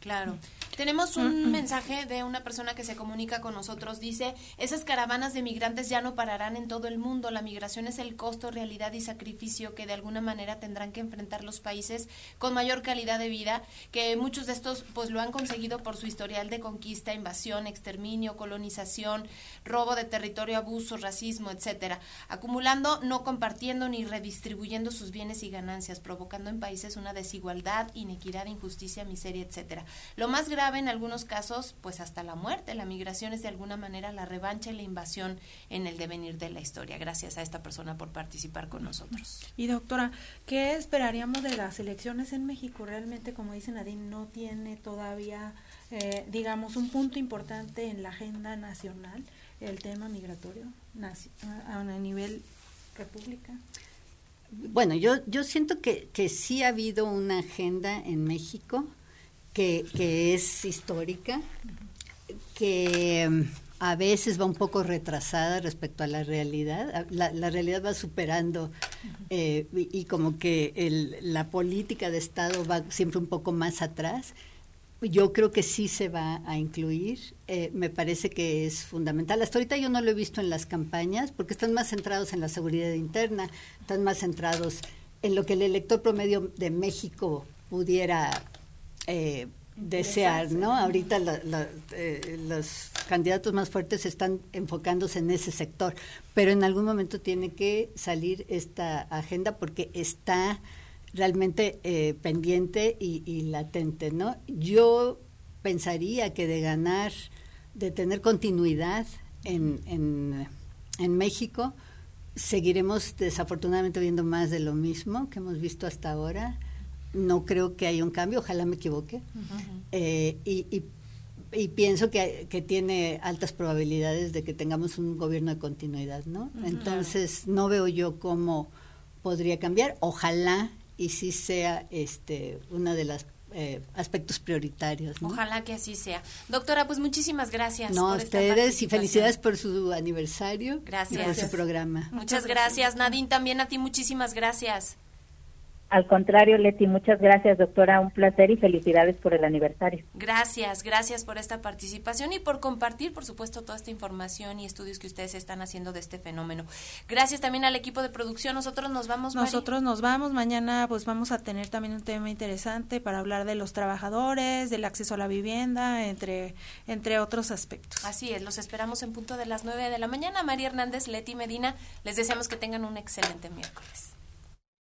Claro. Tenemos un mensaje de una persona que se comunica con nosotros. Dice, esas caravanas de migrantes ya no pararán en todo el mundo. La migración es el costo, realidad y sacrificio que de alguna manera tendrán que enfrentar los países con mayor calidad de vida, que muchos de estos pues lo han conseguido por su historial de conquista, invasión, exterminio, colonización, robo de territorio, abuso, racismo, etcétera, acumulando, no compartiendo ni redistribuyendo sus bienes y ganancias, provocando en países una desigualdad, inequidad, injusticia, miseria, etcétera. Lo más grave en algunos casos, pues hasta la muerte. La migración es de alguna manera la revancha y la invasión en el devenir de la historia. Gracias a esta persona por participar con nosotros. Y doctora, ¿qué esperaríamos de las elecciones en México? Realmente, como dice Nadine, no tiene todavía, eh, digamos, un punto importante en la agenda nacional el tema migratorio a, nivel república. Bueno, yo, yo siento que, que sí ha habido una agenda en México que, es histórica, que mm, a veces va un poco retrasada respecto a la realidad. La, realidad va superando eh, y, como que el, la política de Estado va siempre un poco más atrás. Yo creo que sí se va a incluir. Eh, me parece que es fundamental. Hasta ahorita yo no lo he visto en las campañas porque están más centrados en la seguridad interna, están más centrados en lo que el elector promedio de México pudiera eh, desear, ¿no? Ahorita eh, los candidatos más fuertes están enfocándose en ese sector, pero en algún momento tiene que salir esta agenda porque está realmente eh, pendiente y, latente, ¿no? Yo pensaría que de ganar, de tener continuidad en, en, en México, seguiremos desafortunadamente viendo más de lo mismo que hemos visto hasta ahora no creo que haya un cambio, ojalá me equivoque. Eh, y, pienso que, tiene altas probabilidades de que tengamos un gobierno de continuidad, ¿no? Entonces, no veo yo cómo podría cambiar. Ojalá y sí sea este una de las eh, aspectos prioritarios. ¿no? Ojalá que así sea. Doctora, pues muchísimas gracias. No, a esta ustedes y felicidades por su aniversario Gracias. y por su programa. Muchas gracias, Nadine, también a ti muchísimas gracias. Al contrario, Leti, muchas gracias, doctora. Un placer y felicidades por el aniversario. Gracias, gracias por esta participación y por compartir, por supuesto, toda esta información y estudios que ustedes están haciendo de este fenómeno. Gracias también al equipo de producción. Nosotros nos vamos. Mari. Nosotros nos vamos. Mañana pues vamos a tener también un tema interesante para hablar de los trabajadores, del acceso a la vivienda, entre, entre otros aspectos. Así es, los esperamos en punto de las 9 de la mañana. María Hernández, Leti Medina, les deseamos que tengan un excelente miércoles.